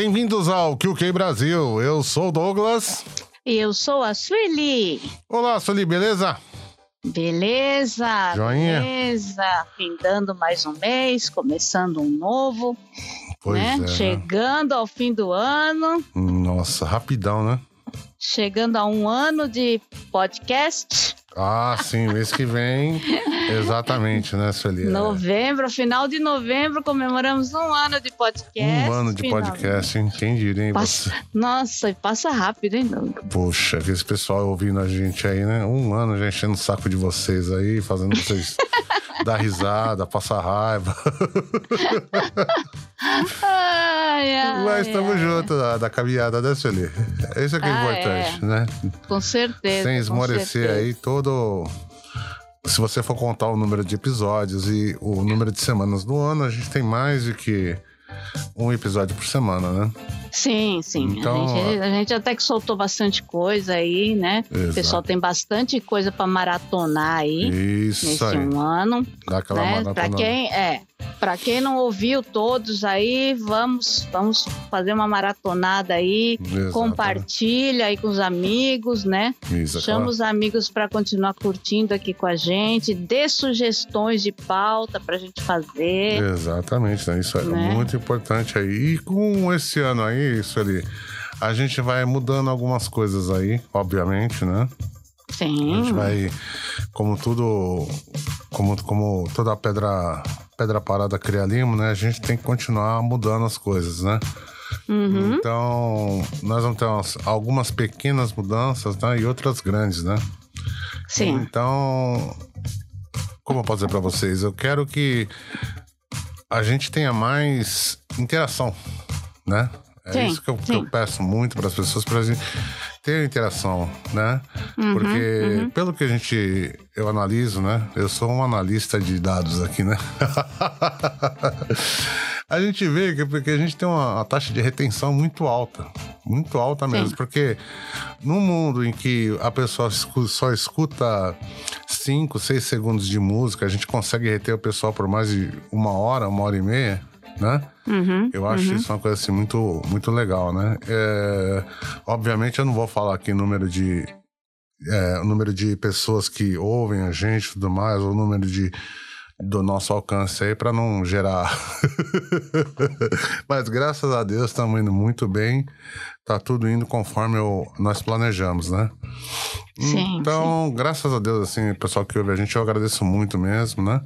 Bem-vindos ao QQ Brasil. Eu sou o Douglas. E eu sou a Sueli. Olá, Sueli, beleza? Beleza, Joinha. beleza. Findando mais um mês, começando um novo, Pois né? é. né? Chegando ao fim do ano, Nossa, rapidão, né? chegando a um ano de podcast. Ah, sim, mês que vem. Exatamente, né, Sueli? É. Novembro, final de novembro, comemoramos um ano de podcast. Um ano de finalmente. podcast, hein? Quem diria, hein? Passa- Nossa, e passa rápido, hein? Poxa, esse pessoal ouvindo a gente aí, né? Um ano já enchendo o saco de vocês aí, fazendo vocês dar risada, passar raiva. Ai, ai, Mas estamos juntos da, da caminhada, né, Sueli? Isso é que é Ah, importante, né? Com certeza. Sem esmorecer certeza. aí todo. Se você for contar o número de episódios e o número de semanas do ano, a gente tem mais do que um episódio por semana, né? Sim, sim. Então, a, gente, a gente até que soltou bastante coisa aí, né? O Exato. pessoal tem bastante coisa para maratonar aí Isso nesse aí. um ano, Dá aquela né? maratona. Para quem é, para quem não ouviu todos aí, vamos vamos fazer uma maratonada aí. Exato. Compartilha aí com os amigos, né? Isso, Chama aquela- os amigos para continuar curtindo aqui com a gente, dê sugestões de pauta pra gente fazer. Exatamente, né? Isso é Né? muito importante aí. E com esse ano aí, isso ali, a gente vai mudando algumas coisas aí, obviamente, né? A Sim. gente vai, como tudo, como, como toda pedra, pedra parada cria limo, né? A gente tem que continuar mudando as coisas, né? Uhum. Então, nós vamos ter umas- algumas pequenas mudanças, né? E outras grandes, né? Sim. Então, como eu posso dizer pra vocês? Eu quero que a gente tenha mais interação, né? É Sim, isso que eu, que eu peço muito para as pessoas, gente ter interação, né? Uhum, Porque, pelo que a gente, eu analiso, né? Eu sou um analista de dados aqui, né? a gente vê que porque a gente tem uma, uma taxa de retenção muito alta. Muito alta mesmo. Sim. Porque num mundo em que a pessoa só escuta 5, 6 segundos de música, a gente consegue reter o pessoal por mais de uma hora, uma hora e meia, né? Uhum. Eu acho isso uma coisa assim muito, muito legal, né? É, obviamente eu não vou falar aqui número de é, o número de pessoas que ouvem a gente e tudo mais, o número de do nosso alcance aí para não gerar. Mas graças a Deus estamos indo muito bem. Tá tudo indo conforme eu- nós planejamos, né? Sim, então, graças a Deus, assim, pessoal que ouve a gente, eu agradeço muito mesmo, né?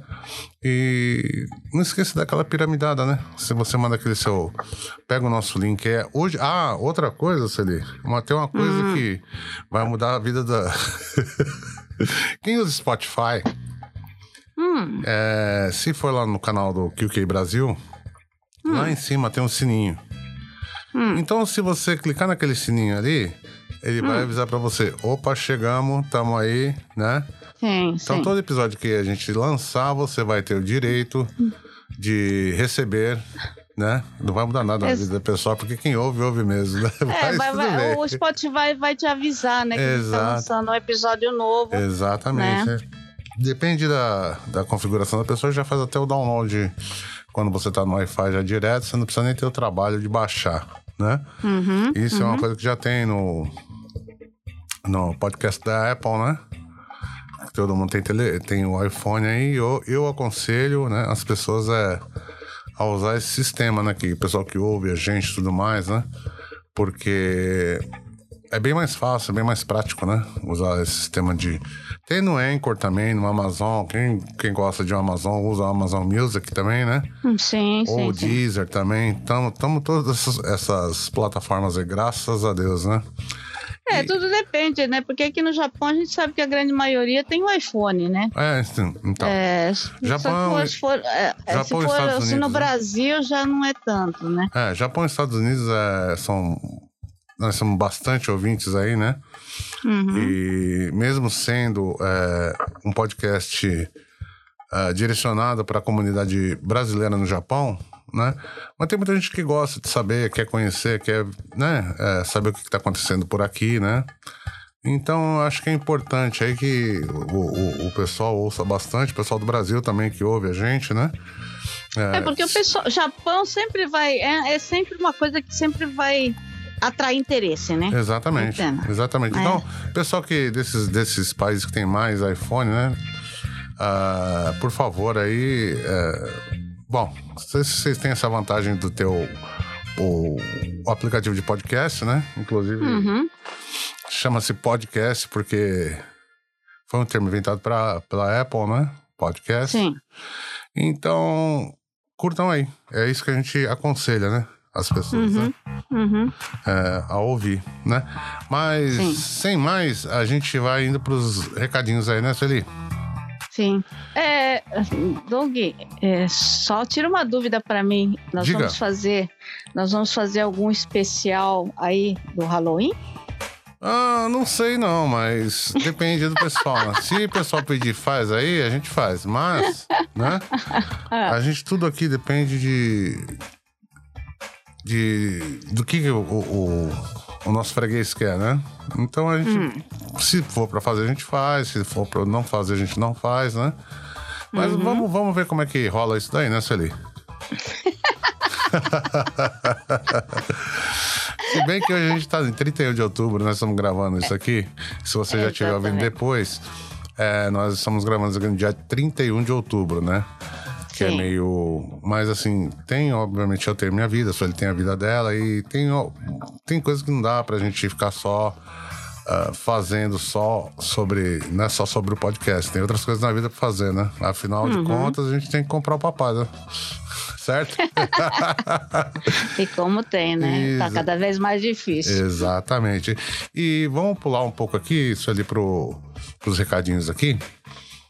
E não esqueça daquela piramidada, né? Se você manda aquele seu. Pega o nosso link. É hoje. Ah, outra coisa, Celi. Tem uma coisa Hum. que vai mudar a vida da. Quem usa Spotify, Hum, é, se for lá no canal do QQ Brasil, lá em cima tem um sininho. Hum. Então, se você clicar naquele sininho ali, ele vai avisar pra você: opa, chegamos, tamo aí, né? sim, Então, sim. todo episódio que a gente lançar, você vai ter o direito de receber, né? Não vai mudar nada na Ex- vida pessoal, porque quem ouve, ouve mesmo, né? É, Mas vai- vai- o Spotify vai te avisar, né? Que tá Exato. lançando um episódio novo. Exatamente. Né? Depende da, da configuração da pessoa, já faz até o download quando você tá no Wi-Fi já direto, você não precisa nem ter o trabalho de baixar, né? Uhum. Isso é uma coisa que já tem no, no podcast da Apple, né? Todo mundo tem, tele, tem o iPhone aí. Eu, eu aconselho né, as pessoas é, a usar esse sistema, né? Que o pessoal que ouve a gente e tudo mais, né? Porque é bem mais fácil, é bem mais prático, né? Usar esse sistema de. Tem no Anchor também, no Amazon. Quem, quem gosta de Amazon usa o Amazon Music também, né? Hum, Sim, Ou sim, o sim. Deezer também. Estamos todas essas, essas plataformas aí, graças a Deus, né? É, tudo depende, né? Porque aqui no Japão a gente sabe que a grande maioria tem o iPhone, né? É, sim, então. É, Japão- se for, se for, é, é, Japão e se, for Estados se no Unidos, né? Brasil já não é tanto, né? É, Japão e Estados Unidos é, são nós somos bastante ouvintes aí, né? Uhum. E mesmo sendo é, um podcast é, direcionado para a comunidade brasileira no Japão, né? Mas tem muita gente que gosta de saber, quer conhecer, quer né, é, saber o que está acontecendo por aqui, né? Então, acho que é importante aí que o, o, o, pessoal ouça bastante, o pessoal do Brasil também que ouve a gente, né? É, é porque o pessoal, Japão sempre vai, é, é sempre uma coisa que sempre vai atrair interesse, né? Exatamente. Entendo. Exatamente. É. Então, pessoal que desses, desses países que tem mais iPhone, né? Ah, por favor, aí. é, bom, vocês, vocês têm essa vantagem do teu o, o aplicativo de podcast, né? Inclusive, Uhum. chama-se podcast porque foi um termo inventado pra, pela Apple, né? Podcast. Sim. Então, curtam aí. É isso que a gente aconselha, né? As pessoas, né? Uhum. é, a ouvir, né? Mas, Sim. sem mais, a gente vai indo pros recadinhos aí, né, Sueli? Sim. É, Doug, é, só tira uma dúvida para mim. Nós Diga. vamos fazer, nós vamos fazer algum especial aí do Halloween? Ah, não sei não, mas depende do pessoal, né? Se o pessoal pedir faz aí, a gente faz. Mas, né? A gente tudo aqui depende de... de do que o, o, o nosso freguês quer, né? Então a gente, se for pra fazer, a gente faz. Se for pra não fazer, a gente não faz, né? Mas vamos, vamos ver como é que rola isso daí, né, Sueli? Se bem que hoje a gente tá em 31 de outubro, nós estamos gravando isso aqui. Se você já estiver ouvindo depois, é, nós estamos gravando isso aqui no dia 31 de outubro, né? Que é Sim. meio. Mas assim, tem, obviamente, eu tenho minha vida, só ele tem a vida dela, e tem, tem coisas que não dá pra gente ficar só. ah, fazendo só sobre. Não é só sobre o podcast, tem outras coisas na vida pra fazer, né? Afinal de contas, a gente tem que comprar o papai, né? Certo? E como tem, né? Tá cada vez mais difícil. Exatamente. E vamos pular um pouco aqui, isso ali pro, pros recadinhos aqui.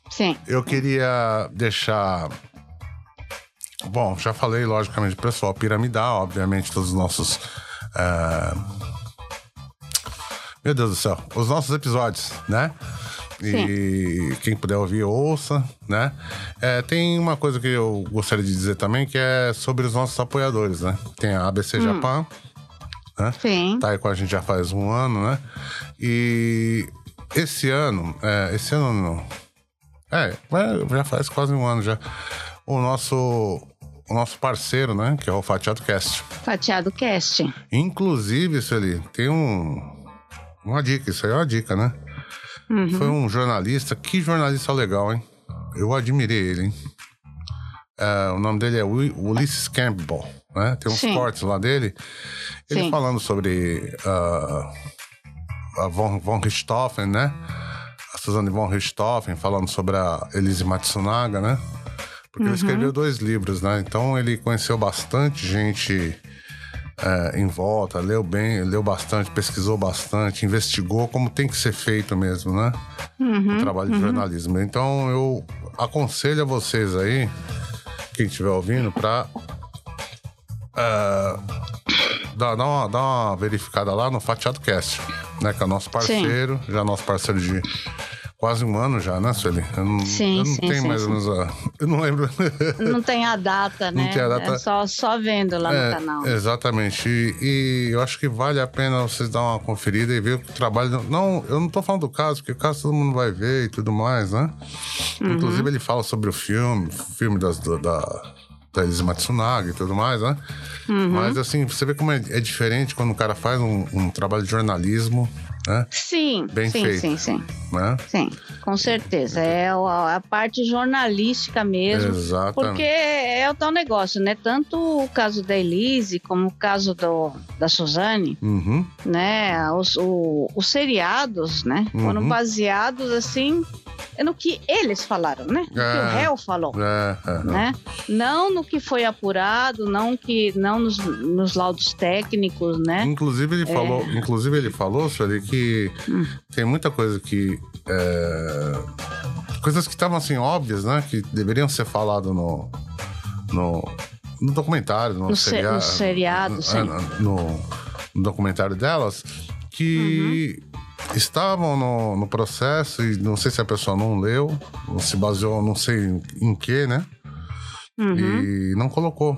Sim. Eu queria deixar. Bom, já falei, logicamente, pessoal piramidal, obviamente, todos os nossos. ah, Meu Deus do céu, os nossos episódios, né? E quem puder ouvir, ouça, né? É, tem uma coisa que eu gostaria de dizer também, que é sobre os nossos apoiadores, né? Tem a ABC Japan, Sim. tá aí com a gente já faz um ano, né? E esse ano, é, esse ano não. É, mas já faz quase um ano já. O nosso, o nosso parceiro, né? Que é o Fatiado Cast. Fatiado Cast. Inclusive, isso ali, tem um, uma dica, isso aí é uma dica, né? Foi um jornalista, que jornalista legal, hein? Eu admirei ele, hein? É, o nome dele é Ulysses Campbell, né? Tem uns Sim. cortes lá dele. Ele Sim. falando sobre ah, a Von, von Richthofen, né? A Suzanne von Richthofen, falando sobre a Elise Matsunaga, né? Porque ele escreveu dois livros, né? Então ele conheceu bastante gente é, em volta, leu bem, leu bastante, pesquisou bastante, investigou como tem que ser feito mesmo, né? o trabalho de jornalismo. Então eu aconselho a vocês aí, quem estiver ouvindo, para dar, dar uma, dar uma verificada lá no Fatiado Cast, né? Que é o nosso parceiro, já nosso parceiro de quase um ano já, né, Sueli? Eu não, Sim, eu não sim, tenho sim, mais ou sim. menos a. Eu não lembro. Não tem a data, né? tem a data. É só, só vendo lá É, no canal. Exatamente. E, e eu acho que vale a pena vocês dar uma conferida e ver o trabalho. Não, eu não tô falando do caso, porque o caso todo mundo vai ver e tudo mais, né? Uhum. Inclusive, ele fala sobre o filme, filme das, da, da Elise Matsunaga e tudo mais, né? Uhum. Mas assim, você vê como é, é diferente quando o cara faz um, um trabalho de jornalismo, né? Sim, Bem sim, feito. sim, sim. né? Sim, com certeza. É o- a parte jornalística mesmo. Exatamente. Porque é o tal negócio, né? Tanto o caso da Elise como o caso do, da Suzane, Uhum. né? Os, o- os seriados, né? Foram Uhum. baseados assim no que eles falaram, né? No que É. o réu falou. É, é, é. Né? Não no que foi apurado, não que não nos, nos laudos técnicos, né? Inclusive ele falou, inclusive ele falou, Sueli, que Hum. tem muita coisa que é, coisas que estavam assim óbvias, né, que deveriam ser falado no no, no documentário, no, No se- seria- no seriado, no, sim. é, no, no documentário delas, que Uhum. estavam no, no processo e não sei se a pessoa não leu, ou se baseou não sei em, em que, né? Uhum. E não colocou,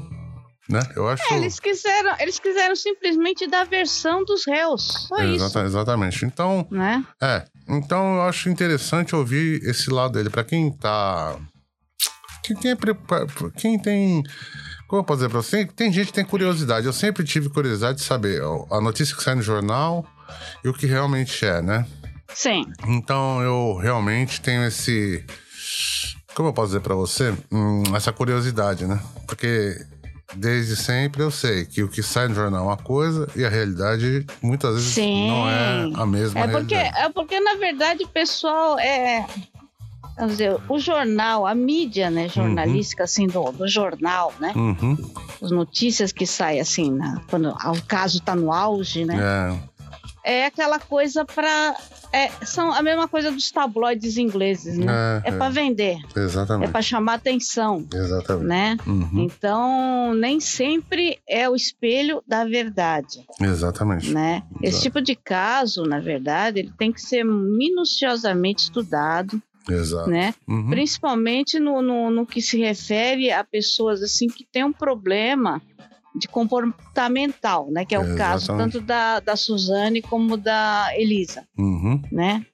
né? Eu acho... É, eles quiseram, eles quiseram simplesmente dar a versão dos réus. Só isso. Exata- exatamente. Então, Né? É, então eu acho interessante ouvir esse lado dele. Pra quem tá. Quem tem. prepa- Quem tem. Como eu posso dizer pra você? Tem gente que tem curiosidade. Eu sempre tive curiosidade de saber a notícia que sai no jornal e o que realmente é, né? Sim. Então eu realmente tenho esse. Como eu posso dizer pra você? Hum, essa curiosidade, né? Porque desde sempre eu sei que o que sai no jornal é uma coisa e a realidade muitas vezes Sim. não é a mesma É porque, realidade. é porque, na verdade, o pessoal é. Vamos dizer, o jornal, a mídia, né, jornalística, assim, do, do jornal, né? Uhum. As notícias que saem, assim, na- quando o caso tá no auge, né? É, É, aquela coisa pra. É, são a mesma coisa dos tabloides ingleses, né? É, É, é. pra vender, é exatamente. pra chamar atenção, Exatamente. né? Uhum, Então, nem sempre é o espelho da verdade. Exatamente. né? Esse Exato. tipo de caso, na verdade, ele tem que ser minuciosamente estudado, Exato. né? Uhum, Principalmente no, no, no que se refere a pessoas assim que têm um problema de comportamental, né? Que é o caso Exatamente. tanto da, da Suzane como da Elisa, uhum, né?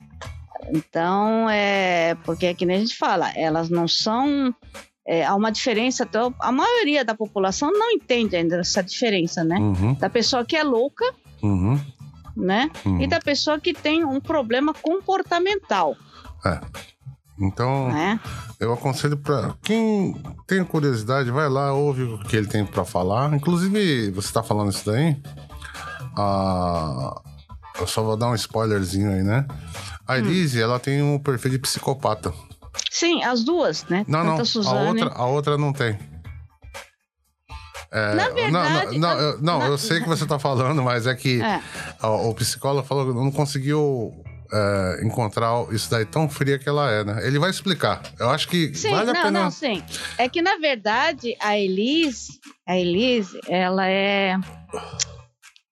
Então, é porque é que nem a gente fala, elas não são é, há uma diferença, então, a maioria da população não entende ainda essa diferença, né? uhum, Da pessoa que é louca, uhum, né? uhum. e da pessoa que tem um problema comportamental, É. Então, né? eu aconselho pra quem tem curiosidade, vai lá, ouve o que ele tem pra falar. Inclusive, você tá falando isso daí? Ah, eu só vou dar um spoilerzinho aí, né? Hum. A Elise, ela tem um perfil de psicopata. Sim, as duas, né? Não, Tanto não. a A Suzane. outra, a outra não tem. É, Na não, verdade, não, não, a- eu, não, na- eu sei que você tá falando, mas é que É. o, o psicólogo falou que não conseguiu é, encontrar isso daí tão fria que ela é, né? Ele vai explicar. Eu acho que Sim, vale a não, pena. não, sim. É que na verdade a Elise, a Elise, ela é,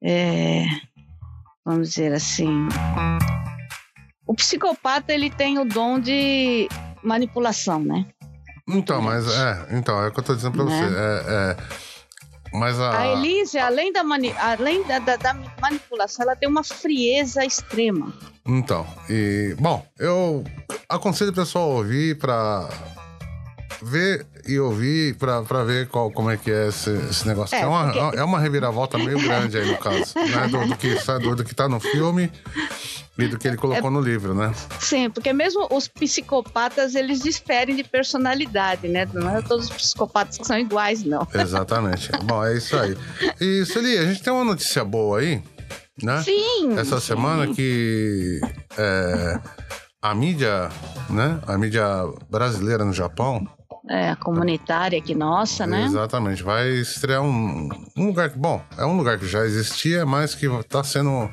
é, vamos dizer assim, o psicopata ele tem o dom de manipulação, né? Então, mas é, então, é o que eu tô dizendo pra Né? você. É, é, mas a. A Elise, além da, mani- além da, da- da manipulação, ela tem uma frieza extrema. Então, e. Bom, eu aconselho o pessoal a ouvir pra ver e ouvir pra, pra ver qual, como é que é esse, esse negócio. É, É, uma, porque- é uma reviravolta meio grande aí no caso, né? Do, do que, do, do que tá no filme e do que ele colocou É no livro, né? Sim, porque mesmo os psicopatas, eles diferem de personalidade, né? Não é todos os psicopatas que são iguais, não. Exatamente. Bom, é isso aí. E, Sueli, a gente tem uma notícia boa aí, né? Sim! Essa sim. semana que é, a mídia, né? A mídia brasileira no Japão, É, comunitária aqui nossa, né? exatamente, vai estrear um, um lugar que, bom, é um lugar que já existia, mas que está sendo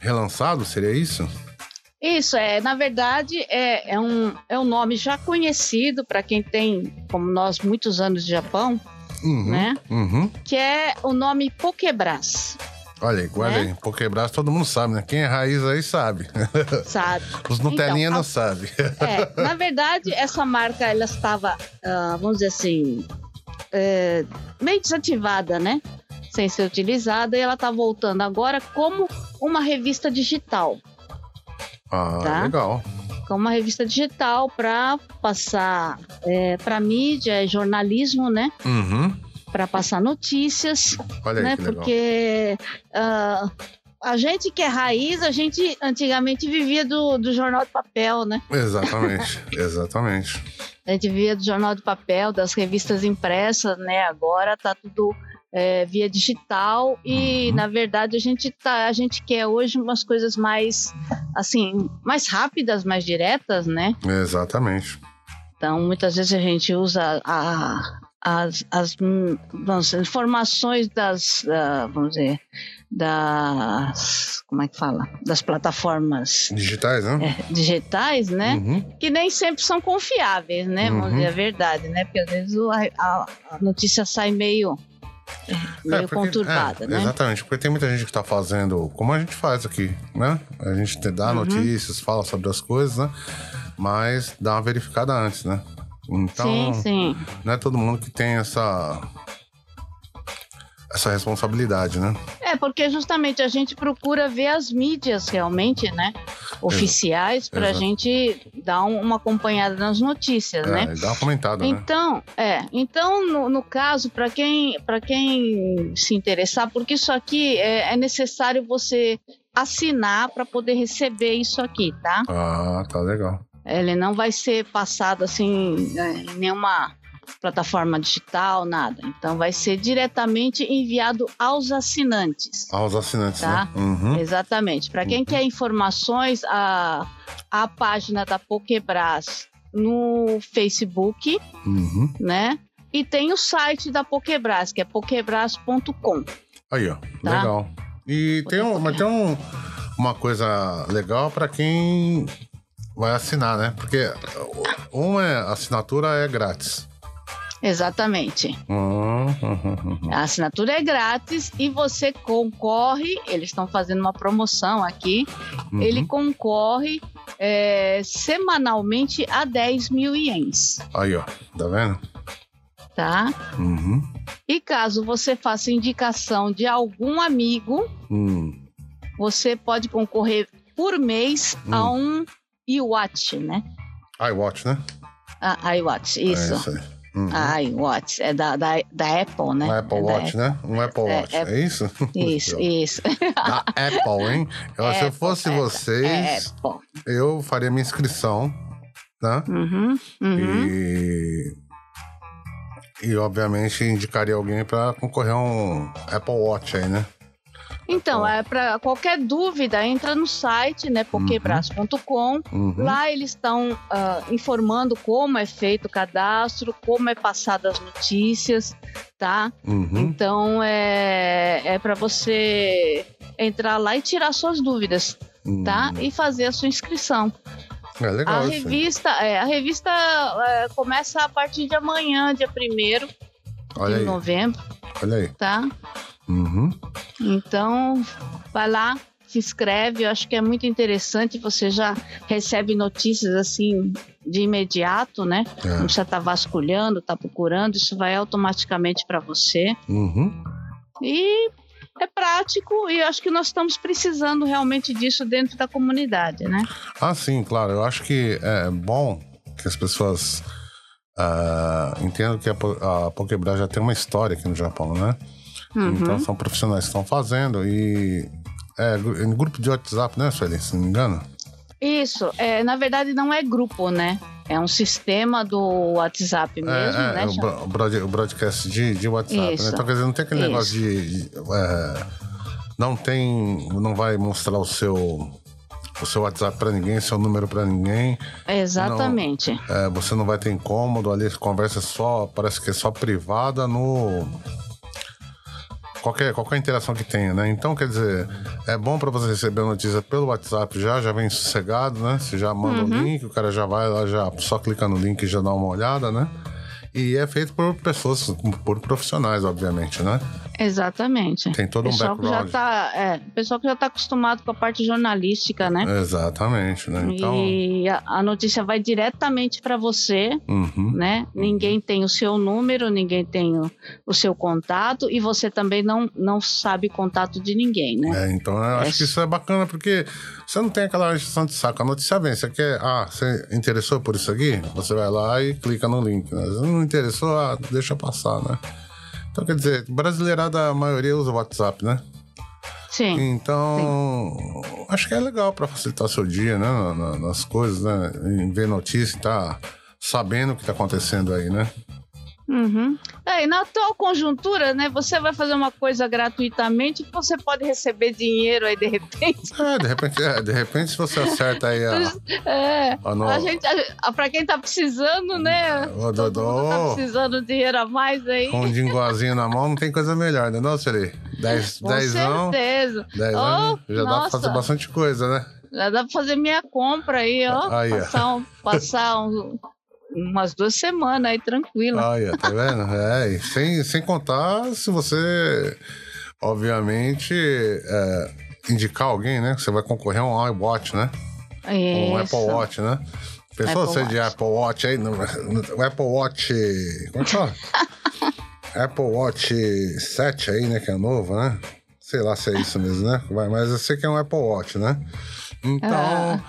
relançado, seria isso? Isso, é, na verdade, é, é, um, é um nome já conhecido para quem tem, como nós, muitos anos de Japão, Uhum, né? uhum. Que é o nome Pokebras, Olha aí, guarda Né? aí. Pokebras todo mundo sabe, né? Quem é raiz aí sabe. sabe? Os Nutelinha Então, não a- sabem. É, na verdade, essa marca, ela estava, ah, vamos dizer assim, é, meio desativada, né? Sem ser utilizada, e ela está voltando agora como uma revista digital. Ah, Tá. legal. Como uma revista digital para passar para mídia, jornalismo, né? Uhum. Para passar notícias, Olha né? Porque ah, a gente que é raiz, a gente antigamente vivia do, do jornal de papel, né? Exatamente, exatamente. A gente via do jornal de papel, das revistas impressas, né? Agora tá tudo é, via digital e, Uhum. na verdade, a gente tá, a gente quer hoje umas coisas mais, assim, mais rápidas, mais diretas, né? Exatamente. Então, muitas vezes a gente usa a, as, as vamos informações das, ah, vamos dizer, das, como é que fala? Das plataformas Digitais, né? é, digitais, né? Uhum. que nem sempre são confiáveis, né? Vamos Uhum. dizer a verdade, né? Porque às vezes o- a, a- notícia sai meio, meio porque- conturbada, é, né? Exatamente, porque tem muita gente que tá fazendo como a gente faz aqui, né? A gente te Uhum. dá notícias, fala sobre as coisas, né? Mas dá uma verificada antes, né? Então, sim, sim. não é todo mundo que tem essa essa responsabilidade, né? É, porque justamente a gente procura ver as mídias realmente, né? Oficiais, para a gente dar um- uma acompanhada nas notícias, É, né? dá uma comentada, né? Então, é, então no, no caso, para quem, para quem se interessar, porque isso aqui é, é necessário você assinar para poder receber isso aqui, tá? Ah, tá legal. Ele não vai ser passado assim é, em nenhuma plataforma digital, nada. Então vai ser diretamente enviado aos assinantes. Aos assinantes, Tá. né? Uhum. Exatamente. Para quem quer informações, a, a página da Pokebras no Facebook, Uhum. né? E tem o site da Pokebras, que é pokebras.com. Aí, ó. Tá. Legal. E tem, um, mas tem um- uma coisa legal para quem vai assinar, né? Porque uma é, a assinatura é grátis. Exatamente. Uhum, uhum, uhum. A assinatura é grátis e você concorre. Eles estão fazendo uma promoção aqui. Uhum. Ele concorre é, semanalmente a 10 mil ienes, Aí, ó. Tá vendo? tá? Uhum. E caso você faça indicação de algum amigo, Hum. você pode concorrer por mês a Hum. um iWatch, né? iWatch, né? A iWatch, isso. É isso aí. Uhum. A iWatch, é da, da, da Apple, né? Um Apple É Watch, né? Um Apple É, Watch, é- é, isso? Isso, isso. Da Apple, hein? Eu, se eu Apple, fosse é, vocês, É Apple. eu faria minha inscrição, né? Uhum, uhum. E, e obviamente indicaria alguém para concorrer a um Apple Watch aí, né? Então, é para qualquer dúvida, entra no site, né, pokebras.com. Uhum. Lá eles estão ah, informando como é feito o cadastro, como é passado as notícias, tá? Uhum. Então é, é para você entrar lá e tirar suas dúvidas, tá? E fazer a sua inscrição. É A legal aí. revista, é, a revista é, começa a partir de amanhã, dia 1 Olha de aí, novembro, olha aí. tá? Uhum. Então, vai lá, se inscreve. Eu acho que é muito interessante. Você já recebe notícias assim de imediato, né? Não É. precisa estar vasculhando, estar procurando. Isso vai automaticamente para você. Uhum. E é prático e eu acho que nós estamos precisando realmente disso dentro da comunidade, né? Ah, sim, claro. Eu acho que é bom que as pessoas ah, entendam que a, a Pokébras já tem uma história aqui no Japão, né? Uhum. Então são profissionais que estão fazendo e é em grupo de WhatsApp, né, Sueli? Se não me engano. Isso, é, na verdade não é grupo, né? É um sistema do WhatsApp mesmo, é, né? é, o, bro- o broad- o broadcast de, de WhatsApp, Isso. né? Então, quer dizer, não tem aquele Isso. negócio de. de, é, não tem. Não vai mostrar o seu. O seu WhatsApp pra ninguém, seu número pra ninguém. Exatamente. É, você não vai ter incômodo ali, conversa só, parece que é só privada no. Qualquer, qualquer interação que tenha, né? Então, quer dizer, é bom pra você receber a notícia pelo WhatsApp já, já vem sossegado, né? Você já manda Uhum. o link, o cara já vai lá, já só clica no link e já dá uma olhada, né? E é feito por pessoas, por profissionais, obviamente, né? Exatamente. Tem todo um pessoal que já background. tá, é, pessoal que já está acostumado com a parte jornalística, né? Exatamente, né? Então. E a, a notícia vai diretamente para você, uhum. né? Ninguém tem o seu número, ninguém tem o, o seu contato e você também não, não sabe contato de ninguém, né? É, então eu acho É. que isso é bacana, porque você não tem aquela injeção de saco. A notícia vem, você quer, ah, você interessou por isso aqui? Você vai lá e clica no link. Né? Se não interessou, ah, deixa passar, né? Então, quer dizer, brasileirada, a maioria usa o WhatsApp, né? Sim. Então, acho que é legal para facilitar seu dia, né? na- na- nas coisas, né? Em ver notícia e tá sabendo o que tá acontecendo aí, né? Uhum. É, e na atual conjuntura, né? Você vai fazer uma coisa gratuitamente que você pode receber dinheiro aí de repente. É, de repente, é, de repente se você acerta aí a, É. a no- A gente, a, pra quem tá precisando, né? Todo Dodô. tá precisando de dinheiro a mais aí. Com um dingozinho na mão, não tem coisa melhor, né, não, Siri? Dez, Com dezão, certeza. dez Oh, anos, já dá pra nossa. fazer bastante coisa, né? Já dá pra fazer minha compra aí, ó. Aí, ó. passar um, passar um, umas duas semanas aí, tranquilo. Olha, tá vendo? É, sem, sem contar se você, obviamente, é, indicar alguém, né? Você vai concorrer a um iWatch, né? Isso. Um Apple Watch, né? Pensou Apple você de Watch. Apple Watch aí? No, no- o Apple Watch. Como é que fala? Apple Watch 7 aí, né? Que é novo, né? Sei lá se é isso mesmo, né? Vai, mas eu sei que é um Apple Watch, né? Então. Ah.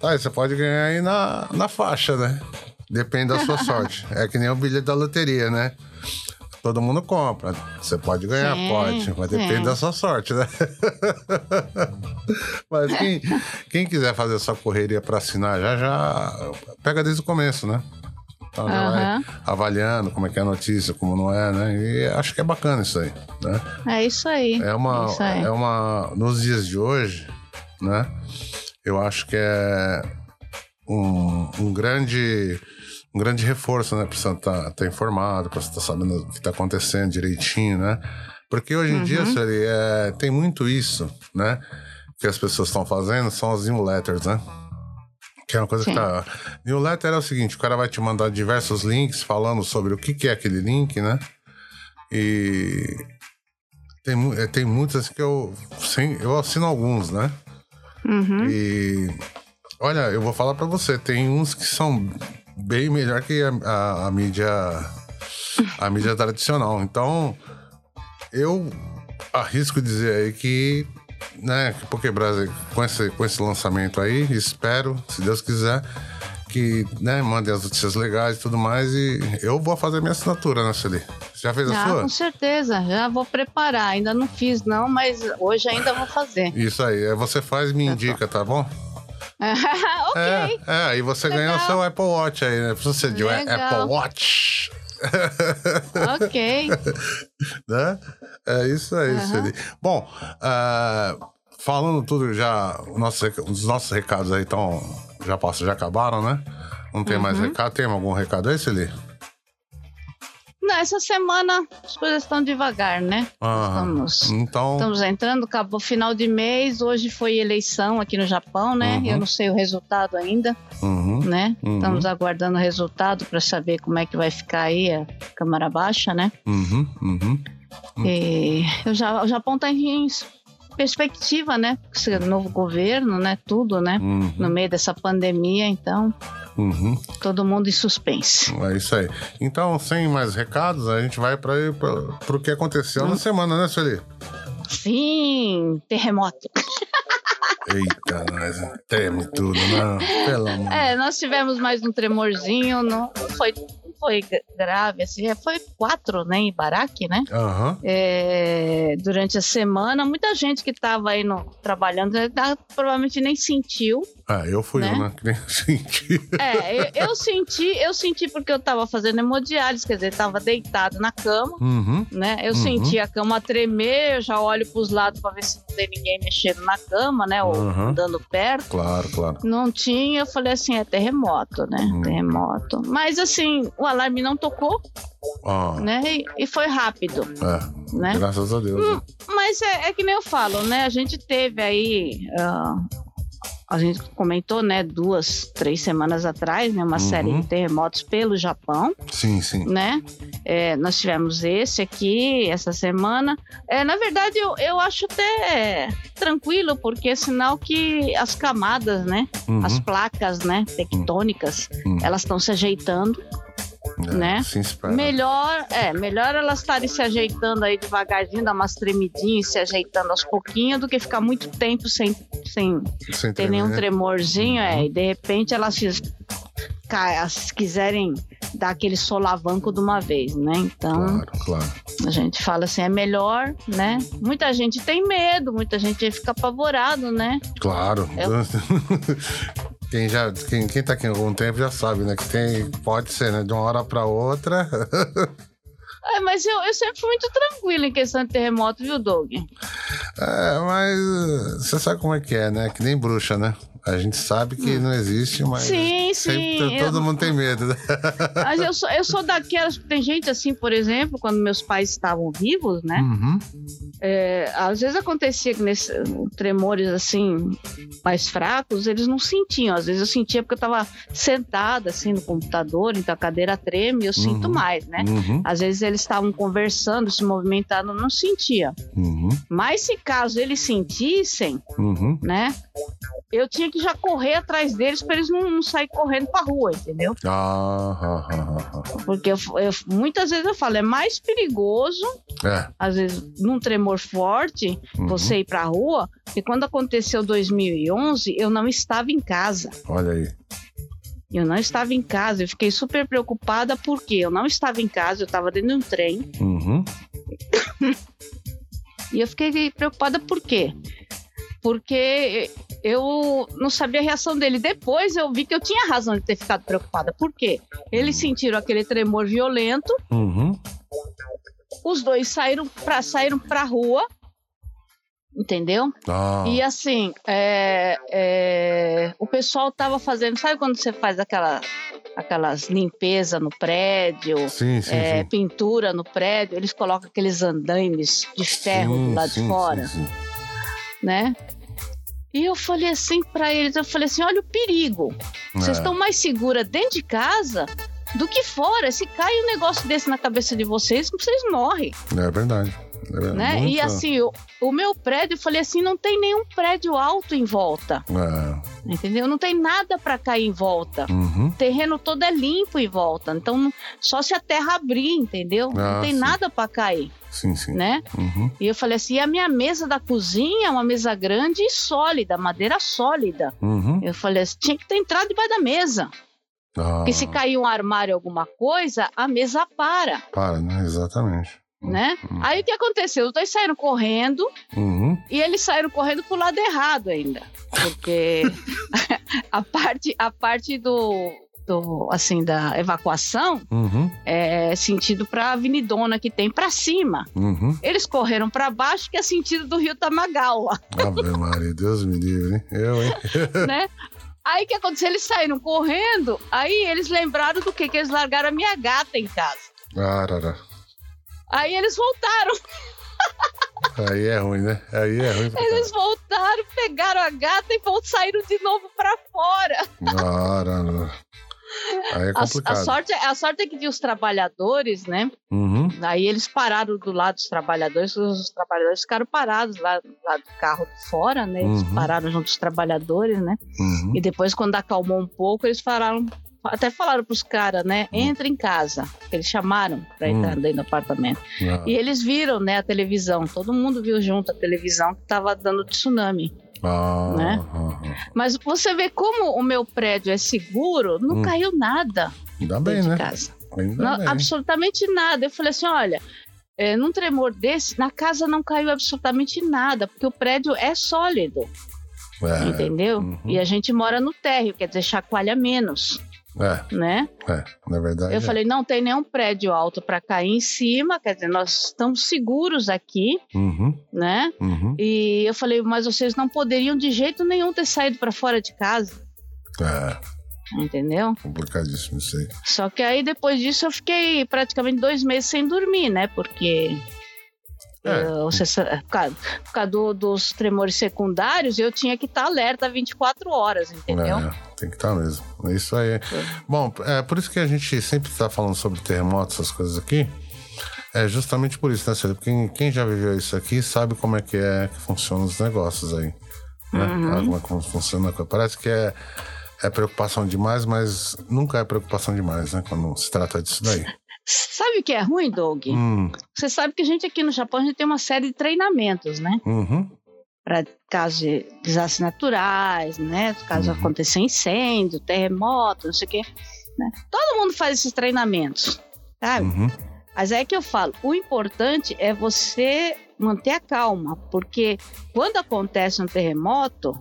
Tá, aí você pode ganhar aí na, na faixa, né? Depende da sua sorte. É que nem o bilhete da loteria, né? Todo mundo compra. Você pode ganhar, Sim, pode, mas depende sim. da sua sorte, né? mas quem, quem quiser fazer essa correria para assinar já, já pega desde o começo, né? Então já Aham. vai avaliando como é que é a notícia, como não é, né? E acho que é bacana isso aí, né? É isso aí. É uma, isso aí. é uma. Nos dias de hoje, né? Eu acho que é um, um grande. Um grande reforço, né? Pra você estar tá, informado, pra você estar sabendo o que está acontecendo direitinho, né? Porque hoje em dia, Uhum. Sueli, é, tem muito isso, né? Que as pessoas estão fazendo, são as newsletters, né? Que é uma coisa Sim. que tá. Newsletter é o seguinte: o cara vai te mandar diversos links falando sobre o que, que é aquele link, né? E tem, eh, tem muitas que eu, sim, eu assino alguns, né? Uhum. E olha, eu vou falar pra você, tem uns que são bem melhor que a, a- a mídia a mídia tradicional. Então, eu arrisco dizer aí que né, que Pokébras com esse com esse lançamento aí, espero, se Deus quiser, que né, mandem as notícias legais e tudo mais e eu vou fazer minha assinatura, né? Você já fez a Ah, sua? com certeza, já vou preparar. Ainda não fiz, não, mas hoje ainda vou fazer. Isso aí, aí você faz e me indica, tá bom? ok. É, é, aí você ganha o Legal. seu Apple Watch aí, né? Precisa ser de. Apple Watch. Ok. né? É isso aí, Aham. Sueli. Bom, ah, falando tudo já, nosso os nossos recados aí estão. Já passam, já acabaram, né? Não tem mais Uhum. recado? Tem algum recado aí, Celi? Essa semana as coisas estão devagar, né? Ah, Estamos, então. estamos entrando, acabou final de mês, hoje foi eleição aqui no Japão, né? Uhum. Eu não sei o resultado ainda, Uhum, né? Uhum. Estamos aguardando o resultado para saber como é que vai ficar aí a Câmara Baixa, né? uhum, uhum. E o, Ja- o Japão está em perspectiva, né? Esse novo governo, né? Tudo, né? Uhum, No meio dessa pandemia, então, uhum. todo mundo em suspense. É isso aí. Então, sem mais recados, a gente vai para o que aconteceu Hum. na semana, né, Sueli? Sim, terremoto. Eita, nós treme tudo, não. Pelo amor. É, nós tivemos mais um tremorzinho, não foi, não foi grave, assim, é, foi quatro, né, em Baraque, né? Aham. É, durante a semana, muita gente que estava aí no, trabalhando já provavelmente nem sentiu. Ah, eu fui Né? um, né? Que nem senti. É, eu, eu senti, eu senti porque eu estava fazendo hemodiálise, quer dizer, estava deitado na cama, Uhum. né? Eu Uhum. senti a cama tremer, eu já olho para os lados para ver se não tem ninguém mexendo na cama, né? Ou Uhum. andando perto. Claro, claro. Não tinha, eu falei assim, é terremoto, né? Hum. Terremoto. Mas assim, o alarme não tocou, Ah, né? E, e foi rápido, é. né? Graças a Deus. né? Mas é, é que nem eu falo, né? A gente teve aí. ah, a gente comentou, né, duas, três semanas atrás, né, uma Uhum. série de terremotos pelo Japão, Sim, sim. né? É, nós tivemos esse aqui essa semana. É, na verdade, eu, eu acho até tranquilo, porque é sinal que as camadas, né, Uhum. as placas, né, tectônicas, Uhum. elas estão se ajeitando. É, né? Melhor, é, melhor elas estarem se ajeitando aí devagarzinho, dar umas tremidinhas, se ajeitando aos pouquinhos, do que ficar muito tempo sem, sem Sem ter tremer, nenhum né? tremorzinho, é, e de repente elas, ca- elas quiserem dar aquele solavanco de uma vez, né? Então, Claro, claro. a gente fala assim, é melhor, né? Muita gente tem medo, muita gente fica apavorado, né? Claro. Eu- Quem, já, quem, quem tá aqui há algum tempo já sabe, né? Que tem, pode ser, né? De uma hora pra outra. É, mas eu, eu sempre fui muito tranquila em questão de terremoto, viu, Doug? É, mas uh, você sabe como é que é, né? Que nem bruxa, né? A gente sabe que não existe, mas Sim, sempre sim, todo eu- mundo tem medo. né? Mas eu sou, eu sou daquelas. Tem gente assim, por exemplo, quando meus pais estavam vivos, né? Uhum. É, às vezes acontecia que nesse, tremores assim, mais fracos, eles não sentiam. Às vezes eu sentia porque eu estava sentada assim no computador, então a cadeira treme, eu sinto Uhum. mais, né? Uhum. Às vezes eles estavam conversando, se movimentando, não sentia. Uhum. Mas se caso eles sentissem, Uhum. né? Eu tinha que já correr atrás deles para eles não, não sair correndo pra rua, entendeu? Ah, ah, ah, ah, Porque eu- eu- muitas vezes eu falo, é mais perigoso, ah. É. às vezes num tremor forte, Uhum. você ir pra rua. E quando aconteceu 2011, eu não estava em casa. Olha aí. Eu não estava em casa. Eu fiquei super preocupada porque eu não estava em casa, eu estava dentro de um trem. Uhum. E eu fiquei preocupada por quê? Porque eu não sabia a reação dele. Depois eu vi que eu tinha razão de ter ficado preocupada. Por quê? Eles sentiram aquele tremor violento, Uhum. os dois saíram pra, saíram pra rua, entendeu? Ah. E assim, é, é, o pessoal tava fazendo. Sabe quando você faz aquela, aquelas limpeza no prédio? Sim, sim, é, sim. pintura no prédio, eles colocam aqueles andaimes de ferro do lado de fora, né? E eu falei assim pra eles, eu falei assim, olha o perigo. Vocês É. estão mais seguras dentro de casa do que fora. Se cai um negócio desse na cabeça de vocês, vocês morrem, É verdade. É né? E assim, o, o meu prédio, eu falei assim, não tem nenhum prédio alto em volta, É. entendeu? Não tem nada pra cair em volta. Uhum. O terreno todo é limpo em volta, então só se a terra abrir, entendeu? Ah, não tem sim. nada pra cair, Sim, sim. né? Uhum. E eu falei assim, e a minha mesa da cozinha é uma mesa grande e sólida, madeira sólida. Uhum. Eu falei assim, tinha que ter entrado debaixo da mesa. Ah, Porque se cair um armário, alguma coisa, a mesa para, Para, né? Exatamente. Né? Uhum. Aí o que aconteceu? Os dois saíram correndo Uhum. e eles saíram correndo pro lado errado ainda. Porque a parte, a parte do, do, assim, da evacuação Uhum. é sentido pra avenidona que tem pra cima. Uhum. Eles correram pra baixo, que é sentido do rio Tamagawa, Ave Maria, Deus me livre, hein? Eu, hein? né? Aí o que aconteceu? Eles saíram correndo, aí eles lembraram do que? Que eles largaram a minha gata em casa. Arara. Aí eles voltaram, Aí é ruim, né? Aí é ruim. eles voltaram, pegaram a gata e saíram de novo pra fora. caralho. Arara. Aí é A, a sorte, a sorte é que tinha os trabalhadores, né? Uhum. Aí eles pararam do lado dos trabalhadores, os trabalhadores ficaram parados lá, lá do carro de fora, né? Eles Uhum. pararam junto dos trabalhadores, né? Uhum. E depois, quando acalmou um pouco, eles falaram, até falaram pros caras, né? Entra em casa. Eles chamaram pra entrar Hum. dentro do apartamento. Ah, E eles viram, né, a televisão. Todo mundo viu junto a televisão que tava dando tsunami. ah, né? ah, Mas você vê como o meu prédio é seguro, não Hum. caiu nada Ainda bem, né? casa. Ainda Não, bem. absolutamente nada. Eu falei assim: olha, é, num tremor desse, na casa não caiu absolutamente nada, porque o prédio é sólido, É, entendeu? uhum. E a gente mora no térreo, quer dizer, chacoalha menos, é, né? é, na verdade. Eu é. falei: não tem nenhum prédio alto para cair em cima, quer dizer, nós estamos seguros aqui, Uhum, né? uhum. E eu falei: mas vocês não poderiam de jeito nenhum ter saído para fora de casa, É, entendeu? complicadíssimo isso aí. Só que aí depois disso eu fiquei praticamente dois meses sem dormir, né? Porque É. você sa- por causa, por causa do- dos tremores secundários, eu tinha que estar alerta 24 horas, entendeu? É, tem que estar mesmo. É isso aí. Bom, é por isso que a gente sempre está falando sobre terremotos, essas coisas aqui. É justamente por isso, né, Cília? Porque quem, já viveu isso aqui sabe como é que é que funcionam os negócios aí. Né? Uhum. Como, é, como funciona a coisa. Parece que é, é preocupação demais, mas nunca é preocupação demais, né? Quando se trata disso daí. Sabe o que é ruim, Doug? Hum, Você sabe que a gente aqui no Japão a gente tem uma série de treinamentos, né? uhum, Para casos de desastres naturais, né? Caso Uhum. aconteça incêndio, terremoto, não sei o quê. Né? Todo mundo faz esses treinamentos, sabe? uhum. Mas é que eu falo, o importante é você manter a calma, porque quando acontece um terremoto,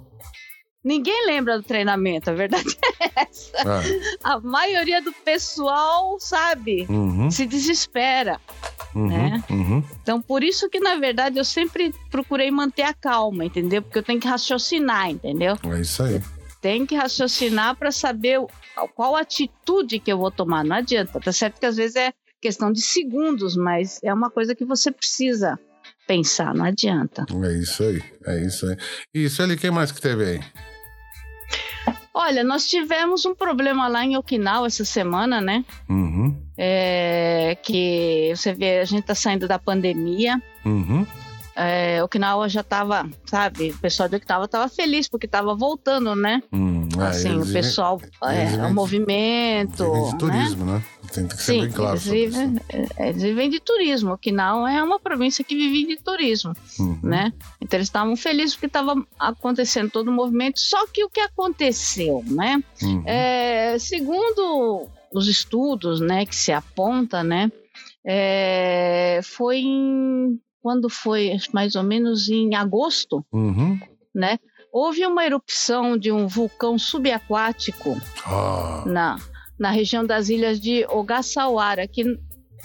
ninguém lembra do treinamento, a verdade é essa. Ah, A maioria do pessoal, sabe, uhum, se desespera. uhum, né? uhum. Então, por isso que, na verdade, eu sempre procurei manter a calma, entendeu? Porque eu tenho que raciocinar, entendeu? É isso aí. tem que raciocinar para saber qual atitude que eu vou tomar. Não adianta. Tá certo que às vezes é questão de segundos, mas é uma coisa que você precisa pensar, não adianta. É isso aí, é isso aí. E isso ali, quem mais que teve aí? Olha, nós tivemos um problema lá em Okinawa essa semana, né? Uhum. É, que você vê, a gente tá saindo da pandemia. Uhum. É, Okinawa já tava, sabe, o pessoal de Okinawa tava feliz porque tava voltando, né? Hum, é, assim, o pessoal, é, o movimento. De né? turismo, né? Tem que ser Sim, bem claro eles vivem, é, eles vivem de turismo. Okinawa é uma província que vive de turismo, Uhum. né? Então eles estavam felizes porque estava acontecendo todo o movimento. Só que o que aconteceu, né? Uhum. É, segundo os estudos, né, que se aponta, né, é, foi em, quando foi mais ou menos em agosto, Uhum. né, houve uma erupção de um vulcão subaquático Ah, na, na região das ilhas de Ogasawara, que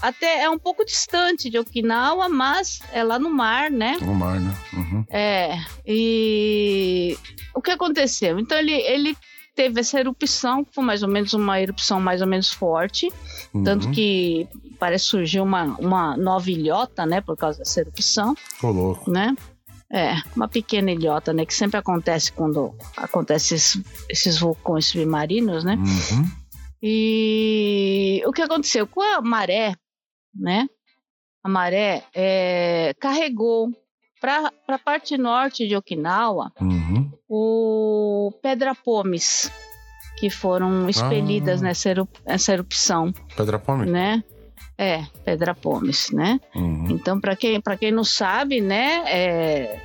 até é um pouco distante de Okinawa, mas é lá no mar, né? o mar, né? Uhum. É, e o que aconteceu? Então ele, ele teve essa erupção, que foi mais ou menos uma erupção mais ou menos forte, tanto Uhum. que parece surgir uma, uma nova ilhota, né, por causa dessa erupção, Ficou louco. né? É, uma pequena ilhota, né, que sempre acontece quando acontece esses, esses vulcões submarinos, né? Uhum. E o que aconteceu com a maré, né? A maré é, carregou para a parte norte de Okinawa Uhum. o pedra-pomes que foram expelidas Ah. nessa, eru- nessa erupção, Pedra Pome? né? É, pedra-pomes, né? Uhum. Então, para quem, pra quem não sabe, né? é,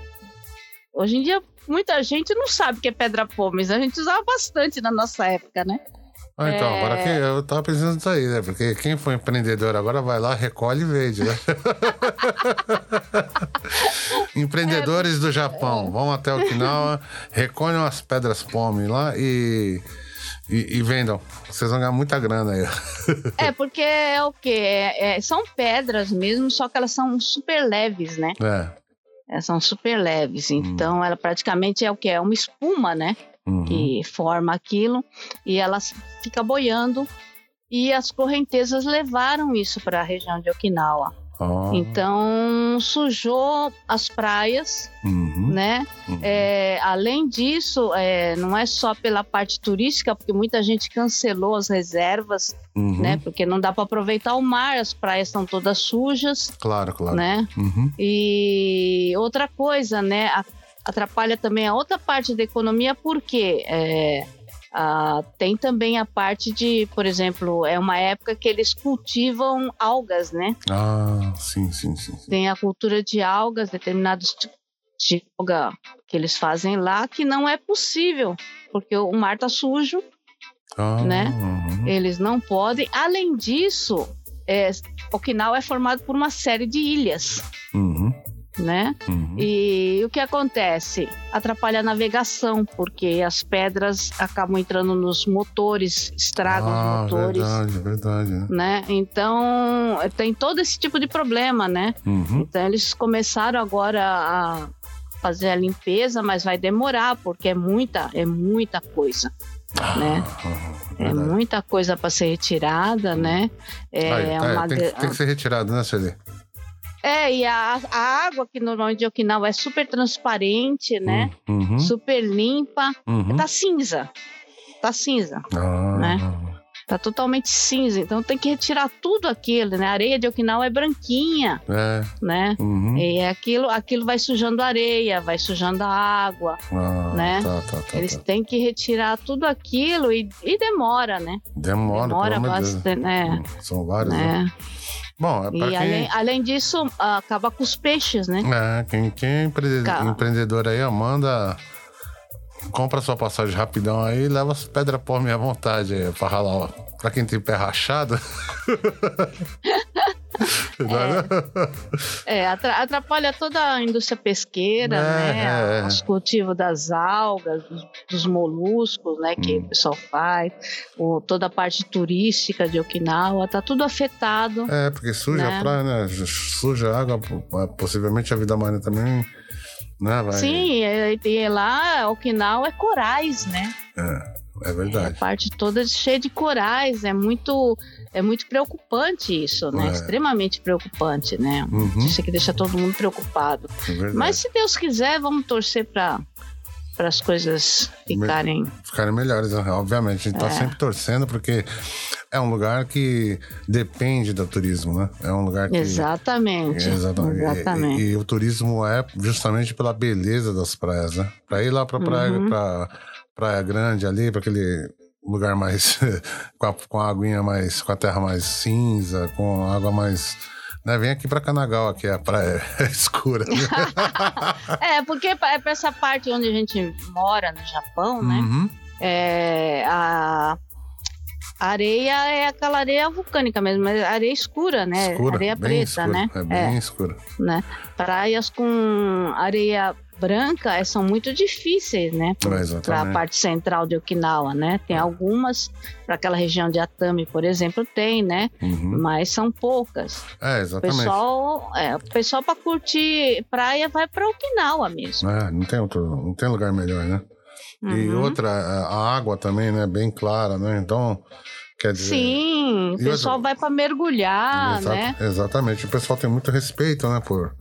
Hoje em dia, muita gente não sabe o que é pedra-pomes. A gente usava bastante na nossa época, né? Ah, então, É. agora que eu tava pensando nisso aí, né? Porque quem for empreendedor agora vai lá, recolhe e vende, né? Empreendedores do Japão, vão até Okinawa, recolham as pedras pome lá e, e, e vendam. Vocês vão ganhar muita grana aí. É, porque é o quê? É- é- são pedras mesmo, só que elas são super leves, né? É. Elas são super leves. Então, ela praticamente é o que? É uma espuma, né? Uhum. Que forma aquilo e ela fica boiando. E as correntezas levaram isso para a região de Okinawa. Ah, Então, sujou as praias, uhum, né? uhum. É, além disso, é, não é só pela parte turística, porque muita gente cancelou as reservas, Uhum. né? Porque não dá para aproveitar o mar, as praias estão todas sujas, Claro, claro. né? Uhum. E outra coisa, né? a- Atrapalha também a outra parte da economia, porque é, ah, tem também a parte de, por exemplo, é uma época que eles cultivam algas, né? Ah, sim, sim, sim. sim. Tem a cultura de algas, determinados tipos de alga que eles fazem lá, que não é possível, porque o mar tá sujo, Ah, Né? uhum. eles não podem. Além disso, é, Okinawa é formado por uma série de ilhas, Uhum. Né? Uhum. E o que acontece? Atrapalha a navegação, porque as pedras acabam entrando nos motores, estragam ah, os motores. verdade, verdade. né? Né? Então tem todo esse tipo de problema, né? Uhum. Então eles começaram agora a fazer a limpeza, mas vai demorar porque é muita, é muita coisa, né? Ah, É verdade. muita coisa para ser retirada, né? É, Aí, tá, uma tem, que, tem que ser retirado, né, Celi? É e a, a água que normalmente de Okinawa é super transparente, né? Uhum. Super limpa, Uhum. tá cinza, tá cinza, Ah, né? tá totalmente cinza. Então tem que retirar tudo aquilo, né? A areia de Okinawa é branquinha, É. né? Uhum. E aquilo, aquilo vai sujando a areia, vai sujando a água. Ah, né? Tá, tá, tá. Eles tá. têm que retirar tudo aquilo e, e demora, né? Demora, demora bastante, né? Hum, São vários, né? né? Bom, é E quem... além, além disso, acaba com os peixes, né? É, quem, quem é empre- empreendedor aí, manda. Compra sua passagem rapidão aí e leva as pedras por minha vontade aí, pra ralar, ó. Pra quem tem pé rachado. É, atra- atrapalha toda a indústria pesqueira, É, né? é, é. Os cultivos das algas, dos, dos moluscos, né? Que Hum. o pessoal faz, o- toda a parte turística de Okinawa, tá tudo afetado. É, porque suja Né? a praia, né? Suja a água, po- possivelmente a vida marinha também Né? Vai... Sim, e, e lá Okinawa é corais, né? É, é verdade. A parte toda cheia de corais, é muito é muito preocupante isso, né? É. Extremamente preocupante, né? Uhum, Isso que deixa todo mundo preocupado. é. Mas se Deus quiser, vamos torcer para para as coisas ficarem. Ficarem melhores, né? obviamente. A gente tá É. sempre torcendo, porque é um lugar que depende do turismo, né? É um lugar que. Exatamente. Exatamente. E- Exatamente. E, e o turismo é justamente pela beleza das praias, né? Pra ir lá pra praia, Uhum. pra Praia Grande ali, pra aquele lugar mais. com, a, com a aguinha mais. com a terra mais cinza, com água mais. Né? Vem aqui pra Canagawa, que é a praia escura. né? É, porque é para essa parte onde a gente mora no Japão, né? Uhum. É, a areia é aquela areia vulcânica mesmo, mas areia escura, né? Escura, areia preta, escura, né? É bem escura. né? Praias com areia branca eh, são muito difíceis, né? É, Para a parte central de Okinawa, né? Tem algumas, para aquela região de Atami, por exemplo, tem, né? Uhum. Mas são poucas. É, O exatamente. pessoal, é, o pessoal para curtir praia vai para Okinawa mesmo. É, não tem outro, não tem lugar melhor, né? E Uhum. outra, a água também, né? Bem clara, né? Então, quer dizer. Sim, o E pessoal outra- vai para mergulhar, né? Exatamente. O pessoal tem muito respeito, né? Por,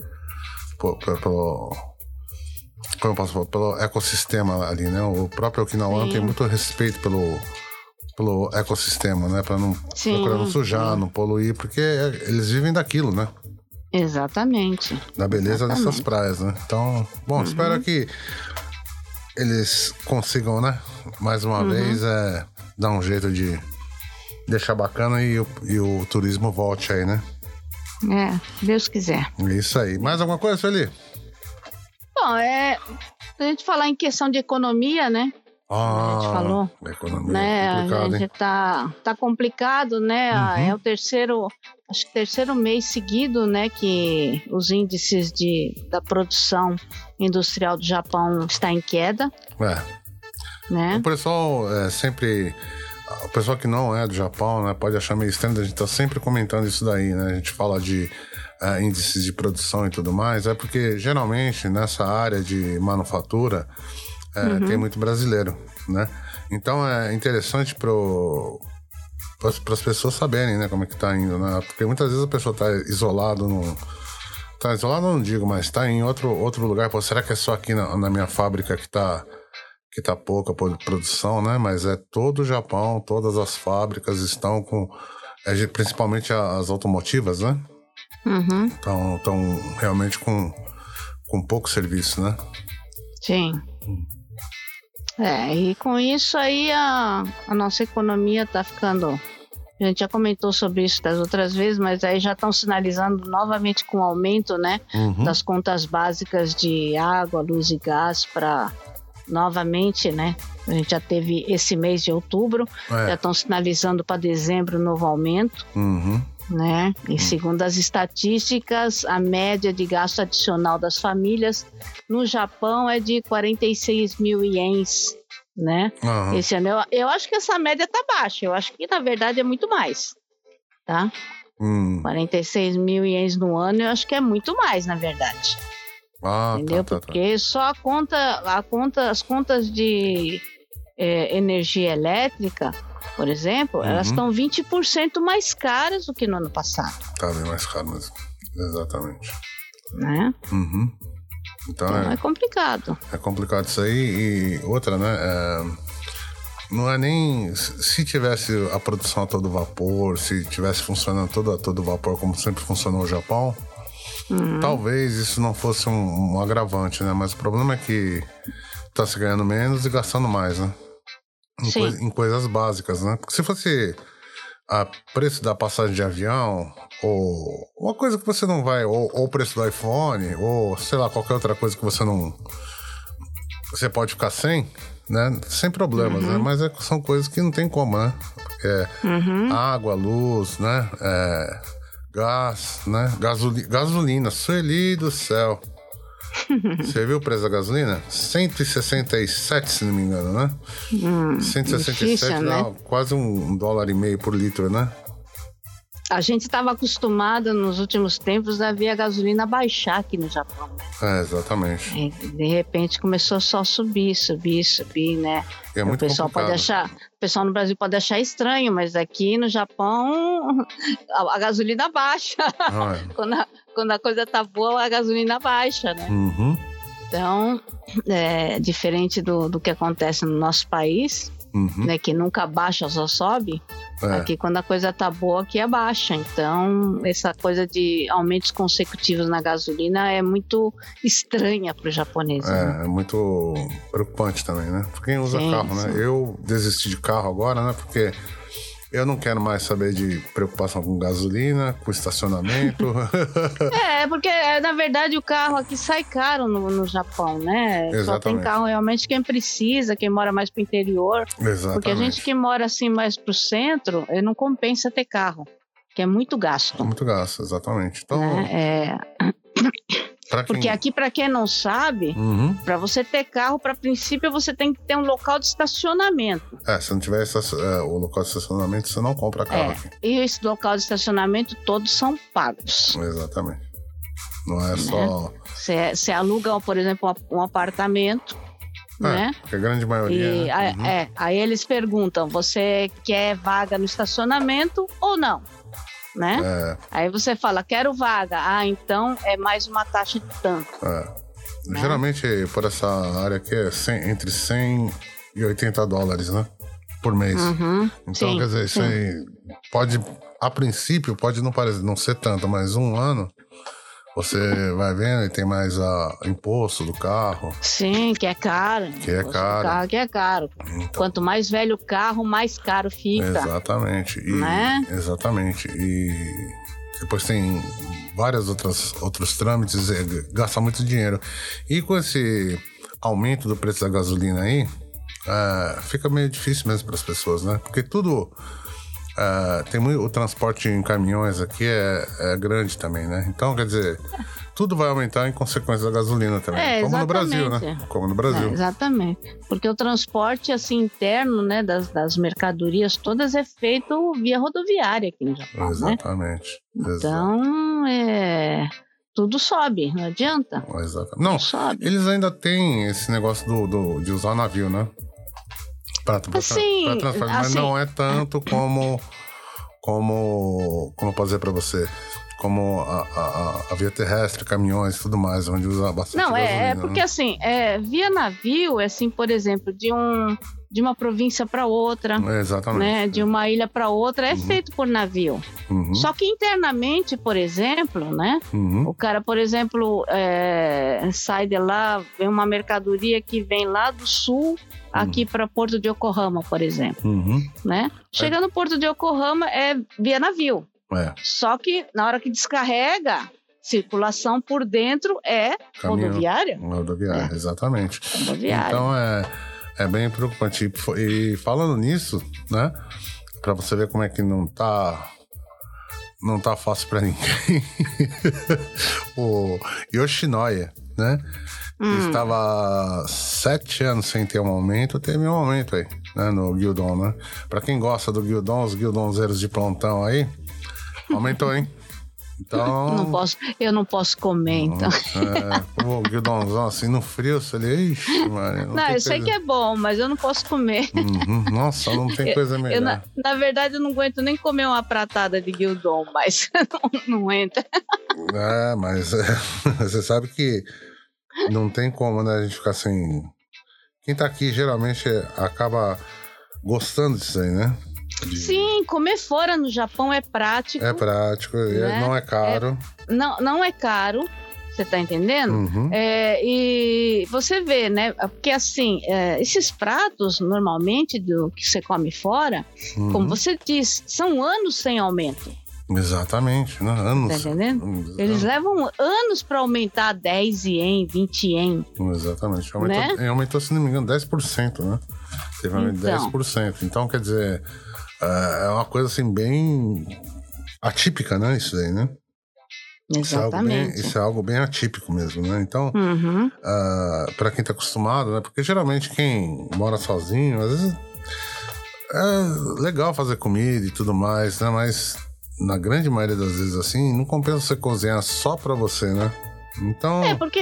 por, por- pelo, como eu posso falar? Pelo ecossistema ali, né? O próprio Okinawa Sim. tem muito respeito pelo, pelo ecossistema, né? Para não Sim, procurar não sujar, sim. não poluir, porque eles vivem daquilo, né? Exatamente. Da beleza dessas Exatamente. praias, né? Então, bom, espero que eles consigam, né? Mais uma Uhum. vez, é, dar um jeito de deixar bacana e o, e o turismo volte aí, né? É, Deus quiser. É Isso aí. Mais alguma coisa, Sueli? Bom, é. A gente falar em questão de economia, né? Ah, gente falou, a economia né? é A complicado, gente hein? tá, tá complicado, né? Ah, Uhum. É o terceiro, acho que terceiro mês seguido, né? Que os índices de, da produção industrial do Japão está em queda, É. né? O pessoal é sempre. O pessoal que não é do Japão, né, pode achar meio estranho, a gente tá sempre comentando isso daí, né? A gente fala de é, índices de produção e tudo mais, é porque geralmente nessa área de manufatura é, Uhum. tem muito brasileiro, né? Então é interessante pro para as pessoas saberem, né, como é que tá indo, né? Porque muitas vezes a pessoa tá isolado no tá isolado não digo, mas tá em outro outro lugar, pô, será que é só aqui na, na minha fábrica que tá que tá pouca pro- produção, né? Mas é todo o Japão, todas as fábricas estão com é, principalmente as automotivas, né? Uhum, Estão estão realmente com com pouco serviço, né? sim. É, e com isso aí a, a nossa economia tá ficando. A gente já comentou sobre isso das outras vezes, mas aí já estão sinalizando novamente com aumento, né? Uhum. das contas básicas de água, luz e gás para novamente, né? A gente já teve esse mês de outubro, já É. estão sinalizando para dezembro um novo aumento, Uhum. né? E segundo as estatísticas, a média de gasto adicional das famílias no Japão é de 46 mil ienes, né? Aham. Esse ano eu, eu acho que essa média tá baixa, eu acho que na verdade é muito mais, tá? Hum. 46 mil ienes no ano, eu acho que é muito mais, na verdade. Ah, entendeu? tá, tá, tá. Porque só a conta, a conta, as contas de é, energia elétrica, por exemplo, elas Uhum. estão 20% mais caras do que no ano passado, Tá bem mais caro mesmo. Exatamente. né? Uhum. Então Então é, é complicado. é complicado isso aí. E outra, né? é, não é nem. Se tivesse a produção a todo vapor, se tivesse funcionando todo a todo vapor, como sempre funcionou o Japão, Uhum. talvez isso não fosse um, um agravante, né? Mas o problema é que tá se ganhando menos e gastando mais, né? Em, em coisas básicas, né? Porque se fosse a preço da passagem de avião, ou uma coisa que você não vai, ou, o preço do iPhone, ou sei lá, qualquer outra coisa que você não. Você pode ficar sem, né? Sem problemas, né? Mas é- são coisas que não tem como, né? Porque Uhum. água, luz, né? É, gás, né? Gasoli gasolina, Sueli do céu. Você viu o preço da gasolina? 167, se não me engano, né? Hum, 167 difícil, dá né? quase um dólar e meio por litro, né? A gente estava acostumado nos últimos tempos a ver a gasolina baixar aqui no Japão. Né? É, exatamente. E, de repente começou só a subir, subir, subir, né? É muito o pessoal complicado. pode achar, o pessoal no Brasil pode achar estranho, mas aqui no Japão a, a gasolina baixa. Ah, é. quando, a, quando a coisa tá boa, a gasolina baixa, né? Uhum. Então, é diferente do, do que acontece no nosso país, Uhum. né? Que nunca baixa, só sobe. É. Aqui, quando a coisa tá boa, aqui é baixa. Então, essa coisa de aumentos consecutivos na gasolina é muito estranha para o japonês. né? É, é muito preocupante também, né? Pra quem usa Sim, carro, né? sim. Eu desisti de carro agora, né? Porque eu não quero mais saber de preocupação com gasolina, com estacionamento. É, porque é, na verdade o carro aqui sai caro no, no Japão, né? Só tem Exatamente. carro realmente quem precisa, quem mora mais pro interior. Exatamente. Porque a gente que mora assim mais pro centro, eh, não compensa ter carro, que é muito gasto. Muito gasto, exatamente. Então, né? É, pra quem... porque aqui, para quem não sabe, Uhum. para você ter carro, para princípio você tem que ter um local de estacionamento. É, se não tiver é, o local de estacionamento, você não compra carro É. aqui. E esse local de estacionamento todos são pagos. Exatamente. Não Né? é só. Você, você aluga, por exemplo, um apartamento, né? É, porque a grande maioria. E né? Uhum. é, aí eles perguntam: você quer vaga no estacionamento ou não? Né? É, Aí você fala: quero vaga. Ah, então é mais uma taxa de tanto. é. Né? Geralmente, por essa área aqui, é 100 entre 100 e 80 dólares, né? Por mês. Uhum, Então, sim, quer dizer, isso sim. aí pode, a princípio, pode não parecer, não ser tanto, mas um ano você vai vendo e tem mais a imposto do carro. Sim, que é caro. Que é caro. carro que é caro. Então, Quanto mais velho o carro, mais caro fica. exatamente. E, Né? Exatamente. E depois tem vários outros, outros trâmites, é, gasta muito dinheiro. E com esse aumento do preço da gasolina aí, é, fica meio difícil mesmo para as pessoas, né? Porque tudo. É, tem muito, o transporte em caminhões aqui é, é grande também, né? Então, quer dizer, tudo vai aumentar em consequência da gasolina também. É, como no Brasil, né? exatamente. Como no É, Brasil. exatamente. Porque o transporte assim interno, né, das, das mercadorias todas é feito via rodoviária aqui no Japão, né? Exatamente. Exato. Então, é, tudo sobe, não adianta. Exato. Não, sobe. Eles ainda têm esse negócio do, do- de usar navio, né? Pra, pra, Assim, pra transporte, mas assim- não é tanto como. Como. Como eu posso dizer pra você? Como a, a, a- via terrestre, caminhões e tudo mais, onde usa bastante Não, é, é gasolina, porque né? assim, é, via navio, é assim, por exemplo, de, um, de uma província para outra, É, Exatamente. né, de uma ilha para outra, é Uhum. feito por navio. Uhum, Só que internamente, por exemplo, né, uhum, o cara, por exemplo, é, sai de lá, vem uma mercadoria que vem lá do sul aqui para Porto de Yokohama, por exemplo, uhum. né? Chega no Porto de Yokohama é via navio. É, Só que na hora que descarrega, circulação por dentro é caminhão. rodoviária. Rodoviária, exatamente. Rodoviária. Então é, é bem preocupante. E falando nisso, né? Pra você ver como é que não tá. Não tá fácil pra ninguém. o Yoshinoya, né? Hum. Estava sete anos sem ter um aumento, teve um aumento aí, né? No Guildon, né? Pra quem gosta do Guildon, os Guildonzeiros de plantão aí, aumentou, hein? Então. Não posso, eu não posso comer, então. É, o Guildonzão assim no frio, você ali, ixi, mano. Não, eu sei que é bom, mas eu não posso comer. Uhum. Nossa, não tem coisa melhor. Eu, na, na verdade, eu não aguento nem comer uma pratada de guildon, mas não, não entra. É, mas é, você sabe que não tem como, né, a gente ficar sem. Quem tá aqui geralmente acaba gostando disso aí, né? De- Sim, comer fora no Japão é prático, É prático, é- Né? não é caro. não, não é caro, você tá entendendo? Uhum. É, e você vê, né? Porque assim, é, esses pratos, normalmente, do que você come fora, uhum. como você diz, são anos sem aumento. Exatamente, né? Anos. Tá entendendo? Exatamente. Eles levam anos para aumentar 10 ien, 20 ien. Exatamente. Aumentou, Né? aumentou, se não me engano, 10%, né? Teve Então. 10%. Então, quer dizer, é é uma coisa assim bem atípica, né? Isso aí, né? Isso é, algo bem, Exatamente. isso é algo bem atípico mesmo, né? Então, Uhum. para quem tá acostumado, né? Porque geralmente quem mora sozinho, às vezes é legal fazer comida e tudo mais, né? Mas na grande maioria das vezes assim, não compensa você cozinhar só pra você, né? Então. É, porque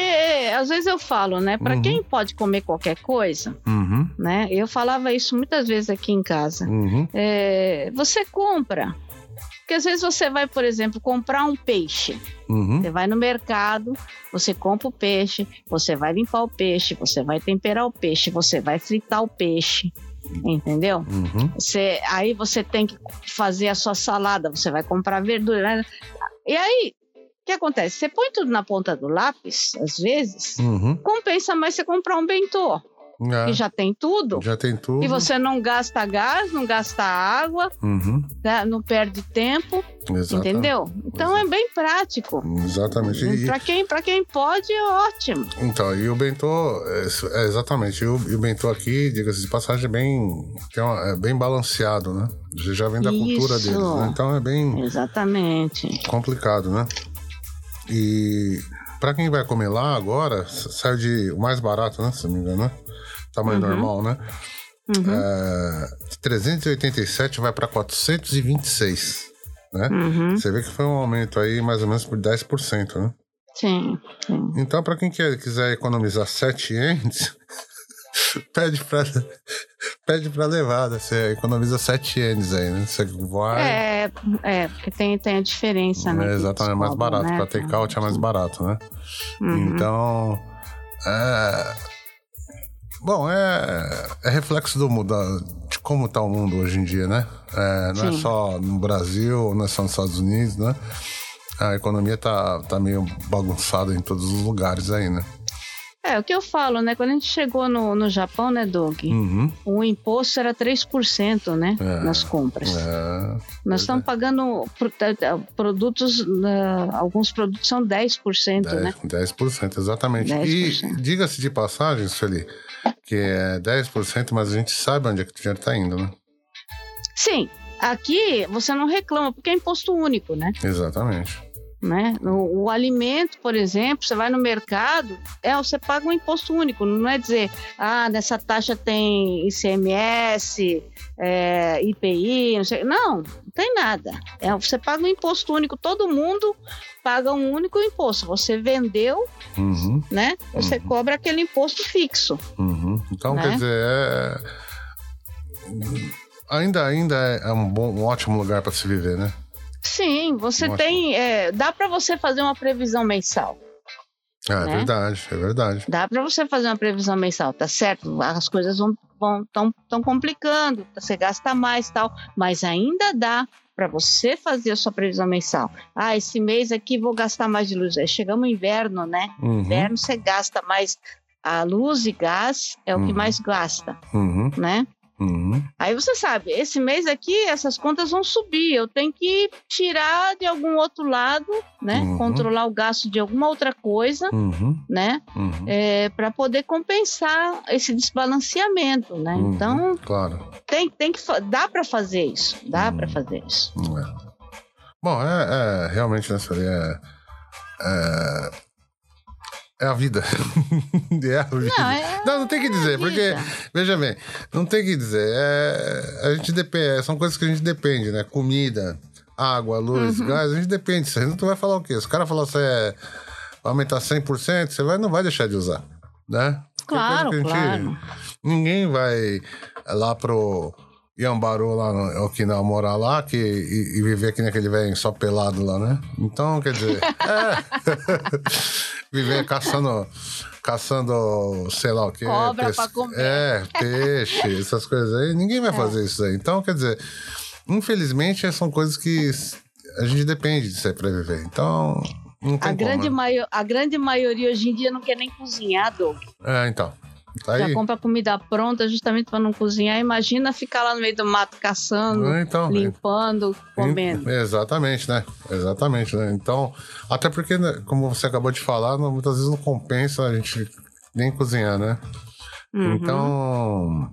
às vezes eu falo, né? Pra Uhum. quem pode comer qualquer coisa, Uhum, né? Eu falava isso muitas vezes aqui em casa. uhum, É, você compra. Porque às vezes você vai, por exemplo, comprar um peixe. uhum, Você vai no mercado, você compra o peixe, você vai limpar o peixe, você vai temperar o peixe, você vai fritar o peixe. Entendeu? uhum. Você, aí você tem que fazer a sua salada, você vai comprar verdura. né? E aí, que acontece? Você põe tudo na ponta do lápis, às vezes, Uhum. compensa mais você comprar um bentô, É, que já tem tudo. já tem tudo. E você não gasta gás, não gasta água, Uhum. né? não perde tempo, Exatamente. entendeu? Então é bem prático. Exatamente. E- Para quem, pra quem pode, é ótimo. Então, e o bentô, é, é, exatamente, e o, e o bentô aqui, diga-se de passagem, é bem, é bem balanceado, né? Já já vem da cultura Isso. deles, né? Então é bem Exatamente. complicado, né? E pra quem vai comer lá agora, saiu de o mais barato, né? Se não me engano, né? Tamanho Uhum. normal, né? Uhum. É, de 387 vai pra 426, né? Uhum. Você vê que foi um aumento aí mais ou menos por 10%, né? Sim, sim. Então, para quem quer, quiser economizar 7 ienes, pede para pede pra levar, né? Você economiza 7 ienes aí, né? Você vai. É, é, porque tem, tem a diferença, né? É, exatamente, é mais barato. né? Pra take-out é mais barato, né? Uhum. Então. É. Bom, é, é reflexo do mundo, de como tá o mundo hoje em dia, né? É, não é Sim. só no Brasil, não é só nos Estados Unidos, né? A economia tá, tá meio bagunçada em todos os lugares aí, né? É, o que eu falo, né? Quando a gente chegou no, no Japão, né, Doug? Uhum. O imposto era 3%, né? É, nas compras. É, Nós estamos pagando eh, eh, produtos, eh, alguns produtos são 10%, né? 10%, 10% exatamente. 10%. E diga-se de passagem, Sueli, que é 10%, mas a gente sabe onde é que o dinheiro tá indo, né? Aqui você não reclama, porque é imposto único, né? Exatamente. Né? O, o alimento, por exemplo, você vai no mercado, é, você paga um imposto único, não é dizer, ah, nessa taxa tem ICMS, é, IPI, não sei. Não, não tem nada. É, você paga um imposto único, todo mundo paga um único imposto. Você vendeu, Uhum, né? Você Uhum. cobra aquele imposto fixo. uhum. Então, Né? quer dizer, é... Ainda, ainda é um, bom, um ótimo lugar para se viver, né? Sim, você tem. é, dá para você fazer uma previsão mensal. É, é Né? verdade, é verdade. Dá para você fazer uma previsão mensal, tá certo? As coisas vão vão tão, tão complicando, você gasta mais tal, mas ainda dá para você fazer a sua previsão mensal. Ah, esse mês aqui vou gastar mais de luz. Aí chegamos no inverno, né? Uhum, Inverno você gasta mais a luz e gás é o que Uhum. mais gasta, uhum, né? Uhum. Aí você sabe, esse mês aqui essas contas vão subir, eu tenho que tirar de algum outro lado, né? Uhum. Controlar o gasto de alguma outra coisa, Uhum, né? uhum, é, para poder compensar esse desbalanceamento, né? uhum. Então Claro. tem, tem que dá para fazer isso, dá Uhum. para fazer isso. É. Bom, é, é realmente, né, Sueli, é, é, é a vida. é a vida. Não, é Não, não tem que dizer, a porque, veja bem, não tem que dizer. É, a gente depende, são coisas que a gente depende, né? Comida, água, luz, Uhum. gás, a gente depende aí. Tu vai falar o quê? Se o cara falar que você é, vai aumentar 100%, você vai, não vai deixar de usar, né? Claro, gente- claro. Ninguém vai lá pro Iambaru, lá no Okinawa, morar lá que, e, e viver aqui naquele velho só pelado lá, né? Então, quer dizer, é. viver caçando, caçando, sei lá o que. Cobra pra comer. É, peixe, essas coisas aí. Ninguém vai fazer isso aí. Então, quer dizer, infelizmente, são coisas que a gente depende de ser pra viver. Então, A grande, como. né? a grande maioria hoje em dia não quer nem cozinhar, Doug. É, então. Tá Já aí. compra comida pronta justamente para não cozinhar. Imagina ficar lá no meio do mato caçando, Então, limpando, comendo. Exatamente, né? Exatamente, né? Então, até porque, né, como você acabou de falar, muitas vezes não compensa a gente nem cozinhar, né? Uhum. Então.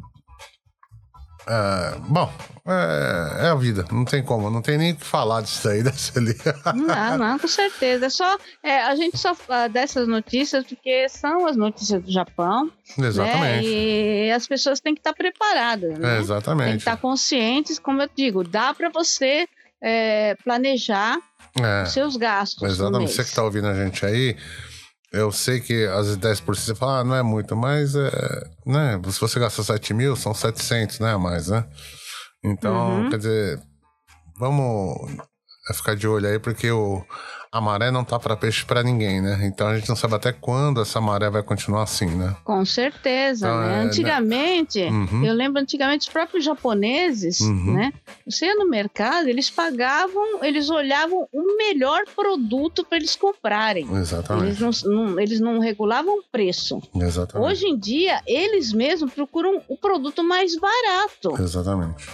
É, bom, é, é a vida, não tem como, não tem nem o que falar disso aí, dessa ali. Não, não, com certeza. É só, é, a gente só fala dessas notícias porque são as notícias do Japão, né? exatamente. E as pessoas têm que estar preparadas, né? Tem que exatamente. estar conscientes, como eu digo, dá para você é, planejar É. os seus gastos. Exatamente. Você que tá ouvindo a gente aí, eu sei que às vezes 10% você fala, ah, não é muito, mas é, né, se você gasta 7 mil, são 700, né, a mais, né? Então, Uhum. quer dizer, vamos ficar de olho aí, porque o, a maré não tá para peixe para ninguém, né? Então a gente não sabe até quando essa maré vai continuar assim, né? Com certeza, Então, né? é, né? Antigamente, Uhum. eu lembro antigamente os próprios japoneses, Uhum. né? Você ia no mercado, eles pagavam, eles olhavam o melhor produto para eles comprarem. Eles Exatamente. não, não- eles não regulavam o preço. Exatamente. Hoje em dia, eles mesmos procuram o produto mais barato. Exatamente.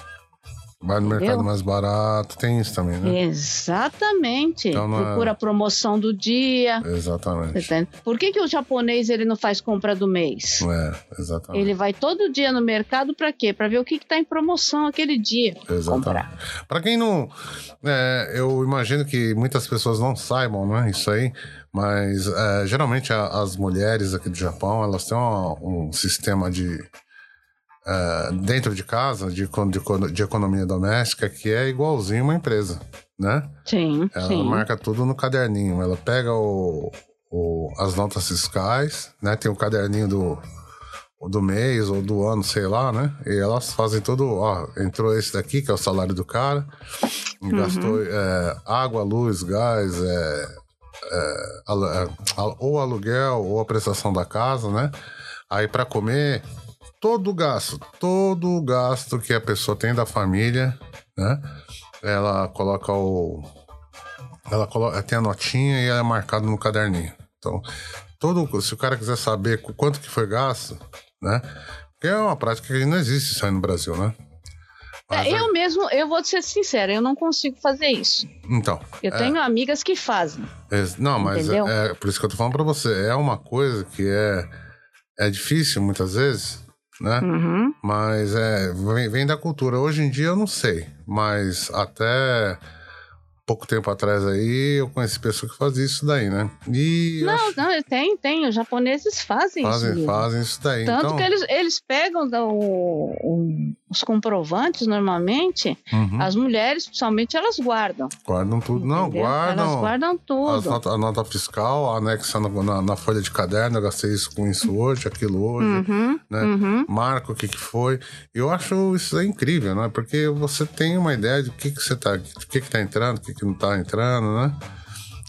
Vai no Entendeu? mercado mais barato, tem isso também, né? Exatamente. Então, não é- Procura a promoção do dia. Exatamente. entende? Por que, que o japonês ele não faz compra do mês? É, exatamente. Ele vai todo dia no mercado para quê? Para ver o que está em promoção aquele dia. Exatamente. Comprar. Para quem não. é, eu imagino que muitas pessoas não saibam, né? Isso aí. Mas é, geralmente a- as mulheres aqui do Japão, elas têm um, um sistema de. É, dentro de casa, de, de, de economia doméstica, que é igualzinho uma empresa, né? Sim, Ela sim. marca tudo no caderninho. Ela pega o, o- as notas fiscais, né? Tem o caderninho do, do mês ou do ano, sei lá, né? E elas fazem tudo. Ó, entrou esse daqui, que é o salário do cara, e gastou é, água, luz, gás, é, é, é, ou aluguel ou a prestação da casa, né? Aí para comer, todo o gasto, todo o gasto que a pessoa tem da família, né? Ela coloca o. Ela coloca, tem a notinha e é marcado no caderninho. Então, todo, se o cara quiser saber qu- quanto que foi gasto, né? Porque é uma prática que não existe isso aí no Brasil, né? Mas É, é- eu mesmo, eu vou ser sincera, eu não consigo fazer isso. Então. Eu é, tenho amigas que fazem. é- não, mas é, é por isso que eu tô falando pra você. É uma coisa que é, é difícil muitas vezes, né? Uhum. Mas é, vem, vem da cultura. Hoje em dia eu não sei, mas até pouco tempo atrás aí eu conheci pessoas que faziam isso daí, né? E Não, acho- não, tem, tem. Os japoneses fazem, isso. fazem, fazem isso daí. Tanto então, que eles, eles pegam o- o- os comprovantes, normalmente, uhum, as mulheres, principalmente, elas guardam. guardam tudo. Não, entendeu? guardam. Elas guardam tudo. nota- a nota fiscal, anexa na, na- na folha de caderno, eu gastei isso com isso hoje, aquilo hoje. Uhum, né? uhum. marca o que, que foi. Eu acho isso aí incrível, né? Porque você tem uma ideia de o que, que você tá. O que, que tá entrando, o que, que não tá entrando, né?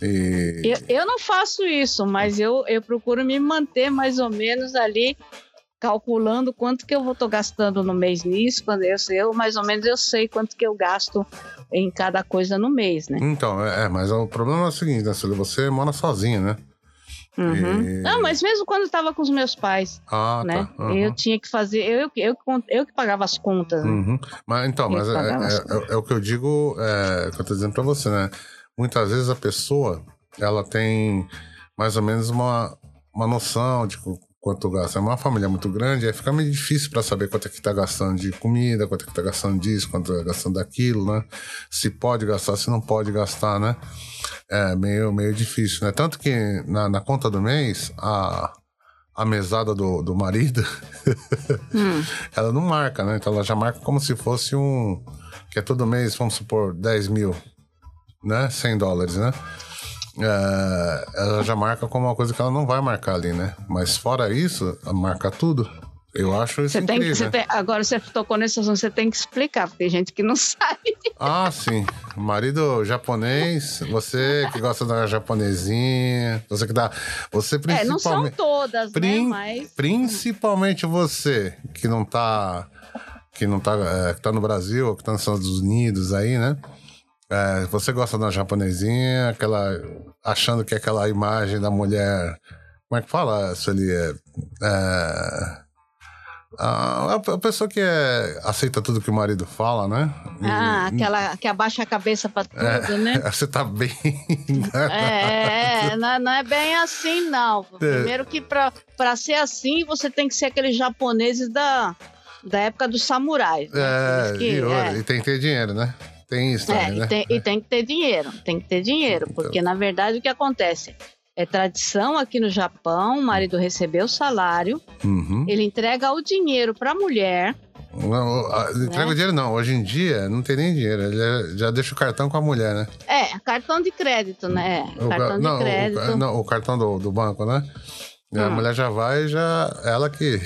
E. Eu, eu não faço isso, mas eu, eu procuro me manter mais ou menos ali calculando quanto que eu vou tô gastando no mês nisso, quando eu, eu mais ou menos eu sei quanto que eu gasto em cada coisa no mês, né? Então, é, é, mas o problema é o seguinte, né, Cília? Você mora sozinha, né? Uhum. E- Não, mas mesmo quando eu tava com os meus pais, Ah, né? tá. Uhum. Eu tinha que fazer, eu, eu, eu, eu que pagava as contas. né? Uhum. Mas então, Eu mas é, é- é- é o que eu digo, é, que eu tô dizendo pra você, né? Muitas vezes a pessoa, ela tem mais ou menos uma, uma noção de quanto gasta. É uma família muito grande, aí fica meio difícil pra saber quanto é que tá gastando de comida, quanto é que tá gastando disso, quanto tá gastando daquilo, né? Se pode gastar, se não pode gastar, né? É meio, meio difícil, né? Tanto que na, na conta do mês, a, a mesada do, do marido Hum. ela não marca, né? Então ela já marca como se fosse um. Que é todo mês, vamos supor, 10 mil, né? 100 dólares, né? É, ela já marca como uma coisa que ela não vai marcar ali, né? Mas fora isso, marca tudo. Eu acho isso Você tem, incrível. que- você tem, agora você tocou nesse assunto, você tem que explicar, porque tem gente que não sabe. Ah, sim. Marido japonês, você que gosta da japonesinha, você que dá. Você É, não são principalmente. todas, né? Mas. Principalmente você que não tá que não tá é, que tá no Brasil, que tá nos Estados Unidos aí, né? É, você gosta da japonesinha, aquela achando que é aquela imagem da mulher, como é que fala, Sueli? É, é, a, a pessoa que é, aceita tudo que o marido fala, né? E- Ah, aquela que abaixa a cabeça pra tudo, é, né? Você tá bem enganado. É, não, não é bem assim, não. Primeiro que pra, pra ser assim, você tem que ser aqueles japoneses da, da época dos samurais. Né? É, que- e, é. e tem que ter dinheiro, né? Tem isso É, também, né? e, tem, e tem que ter dinheiro, tem que ter dinheiro, Então. porque na verdade o que acontece? É tradição aqui no Japão, o marido recebeu o salário, Uhum. ele entrega o dinheiro para a mulher, Não, entrega Né? o dinheiro não. Hoje em dia não tem nem dinheiro. Ele é- já deixa o cartão com a mulher, né? É, cartão de crédito, né? O ca- cartão de não, o crédito. não, o cartão do, do banco, né? E A Hum. mulher já vai, já. Ela que.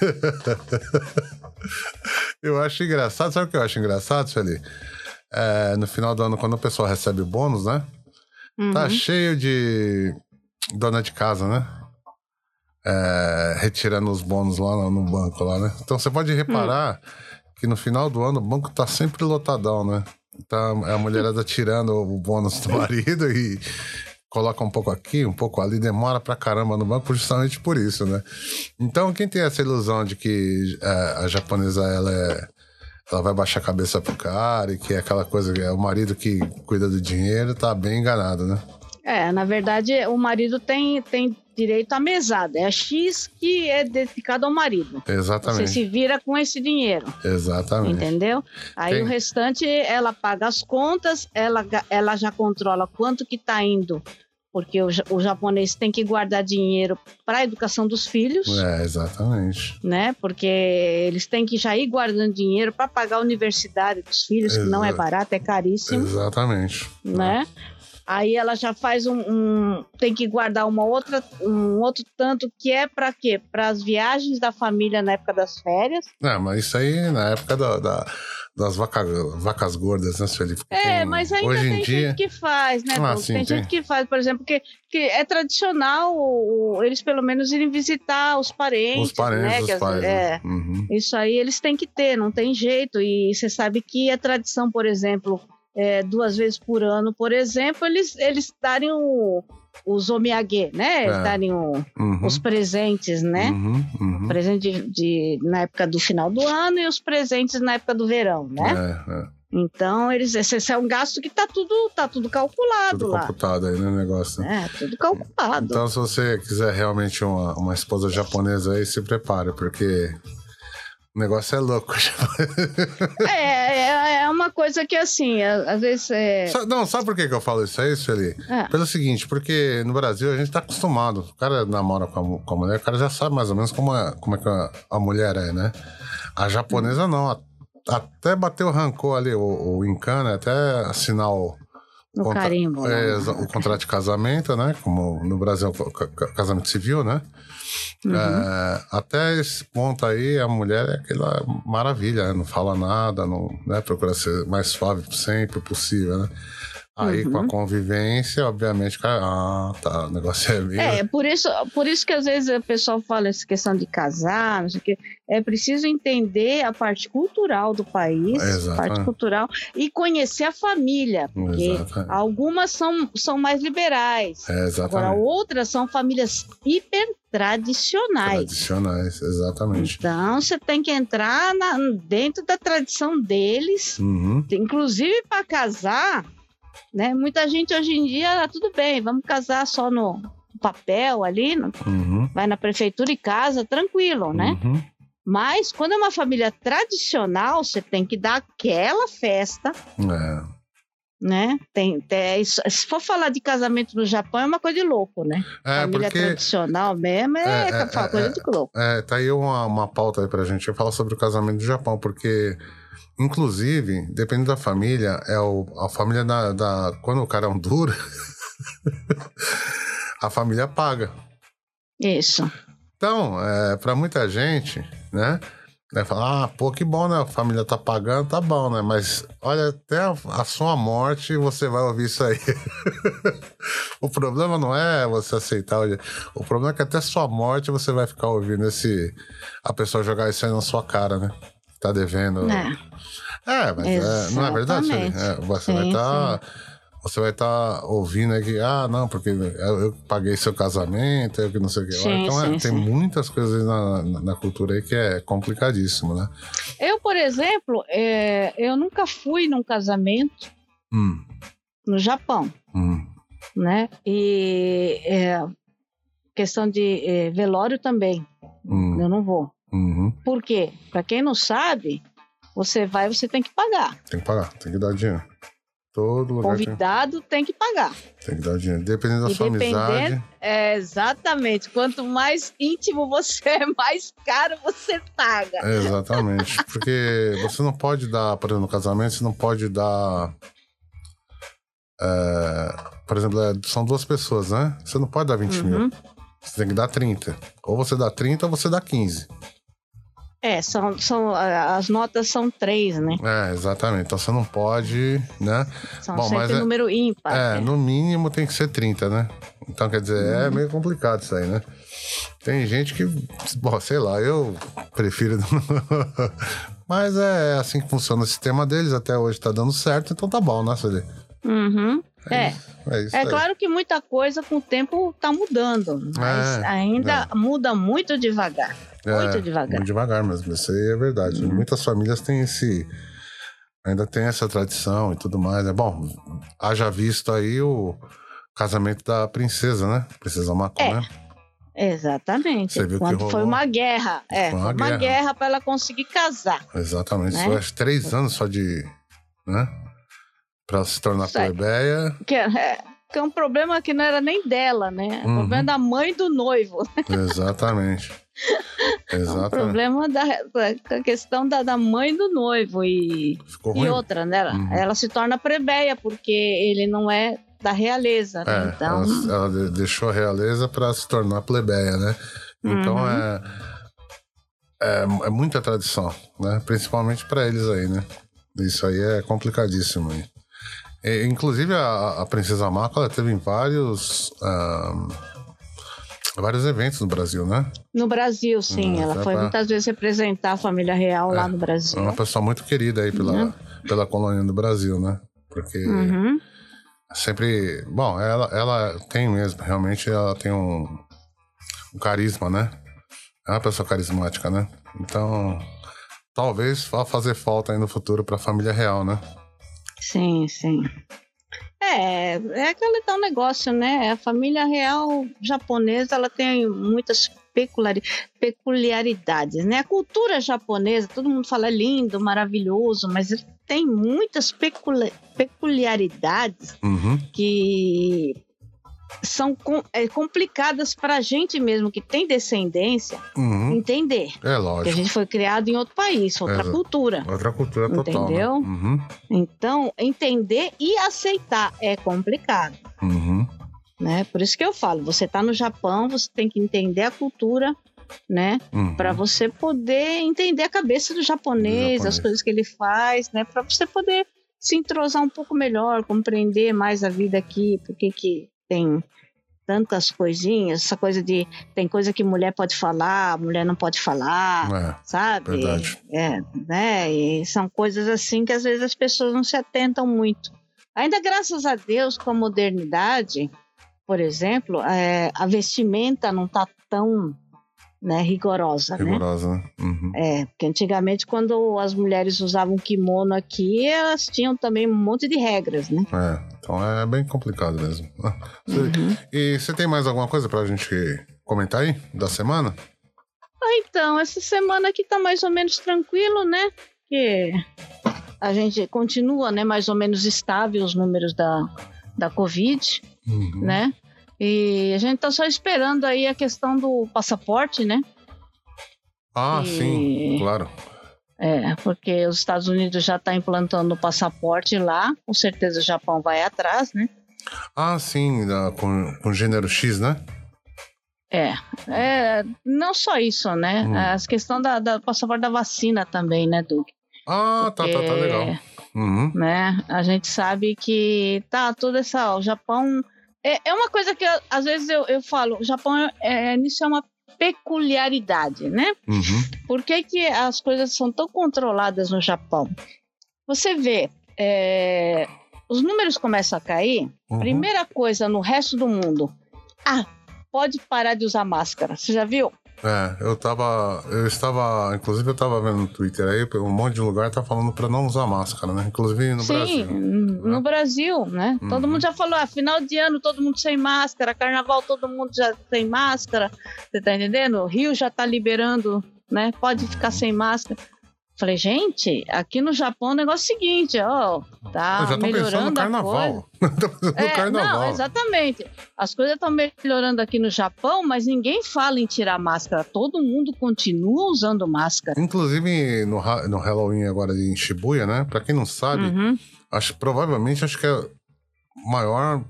eu acho engraçado. Sabe o que eu acho engraçado, Sueli? É, no final do ano, quando o pessoal recebe bônus, né? Tá Uhum. cheio de dona de casa, né? É, retirando os bônus lá no, no banco lá, né? Então você pode reparar que no final do ano o banco tá sempre lotadão, né? Então a mulherada tirando o bônus do marido e coloca um pouco aqui, um pouco ali, demora pra caramba no banco justamente por isso, né? Então quem tem essa ilusão de que é, a japonesa ela é ela vai baixar a cabeça pro cara e que é aquela coisa que é o marido que cuida do dinheiro, tá bem enganado, né? É, na verdade, o marido tem, tem direito à mesada. É a X que é dedicado ao marido. Você Exatamente. se vira com esse dinheiro, Exatamente. entendeu? Aí Tem- o restante, ela paga as contas, ela, ela já controla quanto que tá indo, porque o, o japonês tem que guardar dinheiro para a educação dos filhos. É, exatamente. né? Porque eles têm que já ir guardando dinheiro para pagar a universidade dos filhos, que não é barato, é caríssimo, Exatamente. né? Aí ela já faz um, um- tem que guardar uma outra, um outro tanto que é para quê? Para as viagens da família na época das férias. Não, mas isso aí na época da, da- das vaca, vacas gordas, né, Felipe? É, mas ainda Hoje tem em dia. gente que faz, né? Ah, sim, tem tem. gente que faz, por exemplo, que, que é tradicional o- eles pelo menos irem visitar os parentes, Os parentes né? as- pais. é, né? Uhum. Isso aí eles têm que ter, não tem jeito. E você sabe que a tradição, por exemplo, é, duas vezes por ano, por exemplo, eles, eles darem o, os omiyage, né? Eles É. darem o- Uhum. os presentes, né? Uhum. Uhum. Presente de, de- na época do final do ano e os presentes na época do verão, né? É, é. Então, eles, esse, é um gasto que tá tudo, tá tudo calculado Tudo lá. computado aí, né, negócio. É, tudo calculado. Então, se você quiser realmente uma, uma esposa japonesa aí, se prepare, porque o negócio é louco. É, é, é uma coisa que, assim, a- às vezes é. Sa- Não, sabe por que, que eu falo isso aí, Sueli? É. Pelo seguinte, porque no Brasil a gente tá acostumado. O cara namora com a, com a mulher, o cara já sabe mais ou menos como é, como é que a, a mulher é, né? A japonesa não. a- até bater o rancor ali, o, o encana, até assinar o, No contra- carimbo, é, né? exa- o contrato de casamento, né? Como no Brasil, casamento civil, né? Uhum. É, até esse ponto aí, a mulher é aquela maravilha, né? não fala nada, não, né? procura ser mais suave sempre possível, né? Aí Uhum. com a convivência, obviamente, cara, ah, tá, o negócio é meio. É, por isso, por isso que às vezes o pessoal fala essa questão de casar, não sei o quê. É preciso entender a parte cultural do país, Exato, parte cultural, e conhecer a família, porque Exato, algumas são, são mais liberais. É, Agora, outras são famílias hiper tradicionais. Tradicionais, exatamente. Então, você tem que entrar na- dentro da tradição deles, Uhum. inclusive para casar, né? Muita gente hoje em dia, ah, tudo bem, vamos casar só no papel ali, no- Uhum. vai na prefeitura e casa, tranquilo, né? Uhum. Mas quando é uma família tradicional, você tem que dar aquela festa, É. né? Tem, tem- isso- se for falar de casamento no Japão, é uma coisa de louco, né? É, família porque tradicional mesmo é, É, é, uma é, coisa é. de louco. É, tá aí uma, uma pauta aí pra gente falar sobre o casamento do Japão, porque, inclusive, dependendo da família, é o, a família da, da- Quando o cara é um duro, a família paga. Isso. Então, é, para muita gente, né? Vai falar, ah, pô, que bom, né? A família tá pagando, tá bom, né? Mas olha, até a, sua morte você vai ouvir isso aí. o problema não é você aceitar. O, o problema é que até a sua morte você vai ficar ouvindo esse. A pessoa jogar isso aí na sua cara, né? Tá devendo. É. É, mas é, não é verdade? É, você vai Sim, estar. Você vai estar ouvindo aí que, ah, não, porque eu, eu paguei seu casamento, eu que não sei o que. Sim, Então, é, sim, tem muitas coisas na, na, cultura aí que é complicadíssimo, né? Eu, por exemplo, é, eu nunca fui num casamento Hum, no Japão, hum, né? E é, questão de velório também, hum, eu não vou. Uhum. Por quê? Para quem não sabe, você vai, você tem que pagar. Tem que pagar, tem que dar dinheiro. Todo lugar Convidado tem... tem que pagar. Tem que dar dinheiro. Dependendo da E sua amizade. É, exatamente. Quanto mais íntimo você é, mais caro você paga. É, exatamente. Porque você não pode dar, por exemplo, no casamento, você não pode dar. é, por exemplo, é, são duas pessoas, né? Você não pode dar 20 mil. Uhum. Você tem que dar 30. Ou você dá 30 ou você dá 15. É, são, são, as notas são três, né? É, exatamente. Então você não pode, né? São Bom, sempre mas é- número ímpar. É, né? no mínimo tem que ser 30, né? Então, quer dizer, é meio complicado isso aí, né? Tem gente que, bom, sei lá, eu prefiro. Mas é assim que funciona o sistema deles, até hoje tá dando certo, então tá bom, né, CD? Uhum. É, É isso é aí. claro que muita coisa com o tempo tá mudando, mas É, ainda muda muito devagar. É, muito devagar. Muito devagar mesmo, isso aí é verdade. Muitas famílias têm esse. Ainda tem essa tradição e tudo mais. É bom, haja visto aí o casamento da princesa, né? Princesa Mako, É. né? Exatamente. Você viu que Quando foi uma guerra. É, Foi uma uma, guerra. guerra para ela conseguir casar. Exatamente. Né? Que três anos só de. né? Pra se tornar Isso plebeia. Que é, que é um problema que não era nem dela, né? É Uhum. um problema da mãe do noivo. Exatamente. É um problema da, da questão da, da mãe do noivo. E, e outra, né? Ela, Uhum. ela se torna plebeia porque ele não é da realeza, né? É, então, ela, ela de- deixou a realeza pra se tornar plebeia, né? Então Uhum. é, é. É muita tradição, né? Principalmente pra eles aí, né? Isso aí é complicadíssimo. aí. E, inclusive, a, a Princesa Mako, ela teve vários. Vários eventos no Brasil, né? no Brasil, sim. Hum, ela foi pra- muitas vezes representar a família real lá no É Brasil. uma pessoa muito querida aí pela, Uhum. pela colônia do Brasil, né? Porque Uhum. sempre. Bom, ela, ela tem mesmo, realmente ela tem um, um carisma, né? É uma pessoa carismática, né? Então, talvez vá fazer falta aí no futuro pra família real, né? Sim, sim. É, é aquele tal negócio, né? A família real japonesa, ela tem muitas peculiari- peculiaridades, né? A cultura japonesa, todo mundo fala é lindo, maravilhoso, mas ele tem muitas peculi- peculiaridades Uhum. que são com- é, complicadas para a gente mesmo que tem descendência Uhum. entender. É Que a lógico. gente foi criado em outro país, outra Exato. cultura. Outra cultura total. Entendeu? Né? Uhum. Então, entender e aceitar é complicado, Uhum. né? Por isso que eu falo, você está no Japão, você tem que entender a cultura, né? Uhum. Para você poder entender a cabeça do japonês, Do as japonês. coisas que ele faz, né? Para você poder se entrosar um pouco melhor, compreender mais a vida aqui, porque que tem tantas coisinhas, essa coisa de tem coisa que mulher pode falar, mulher não pode falar, É, sabe? Verdade. É, né? E são coisas assim que às vezes as pessoas não se atentam muito. Ainda graças a Deus, com a modernidade, por exemplo, é, a vestimenta não está tão né, rigorosa, né? rigorosa, né? Uhum. É, porque antigamente quando as mulheres usavam kimono aqui, elas tinham também um monte de regras, né? É, então é bem complicado mesmo. Uhum. E você tem mais alguma coisa pra gente comentar aí da semana? Ah, então, essa semana aqui tá mais ou menos tranquilo, né? Que a gente continua, né, mais ou menos estável os números da, da Covid, Uhum. né? E a gente tá só esperando aí a questão do passaporte, né? Ah, E- sim, claro. É, porque os Estados Unidos já tá implantando o passaporte lá, com certeza o Japão vai atrás, né? Ah, sim, com, com gênero X, né? É, é não só isso, né? Hum. As questão da, da passaporte da vacina também, né, Duque? Ah, tá, tá, tá Porque- legal. Uhum. né? A gente sabe que tá toda essa. O Japão. É, é uma coisa que às vezes eu, eu falo, o Japão é, é, nisso é uma peculiaridade, né? Uhum. Por que, que as coisas são tão controladas no Japão? Você vê, é, os números começam a cair. Uhum. Primeira coisa no resto do mundo. Ah, pode parar de usar máscara. Você já viu? É, eu tava. Eu estava. Inclusive, eu tava vendo no Twitter aí, um monte de lugar tá falando pra não usar máscara, né? Inclusive no Sim, Brasil. no Brasil, né? Todo Uhum. mundo já falou, ah, final de ano todo mundo sem máscara, carnaval todo mundo já sem máscara, você tá entendendo? O Rio já tá liberando, né? Pode ficar sem máscara. Falei, gente, aqui no Japão o negócio é o seguinte, ó, tá Eu já tô pensando no melhorando a coisa. carnaval. É, carnaval. não, exatamente. As coisas estão melhorando aqui no Japão, mas ninguém fala em tirar máscara. Todo mundo continua usando máscara. Inclusive no, no Halloween agora em Shibuya, né? Pra quem não sabe, Uhum. acho provavelmente acho que é o maior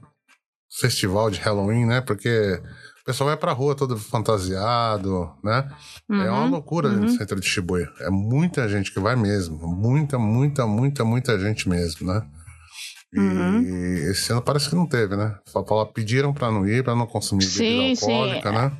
festival de Halloween, né? Porque pessoal vai pra rua todo fantasiado, né? É uma Uhum. loucura ali no uhum. centro de Shibuya. É muita gente que vai mesmo. Muita, muita, muita, muita gente mesmo, né? E Uhum. esse ano parece que não teve, né? Só falar, pediram pra não ir, pra não consumir Sim, bebida sim. alcoólica, né?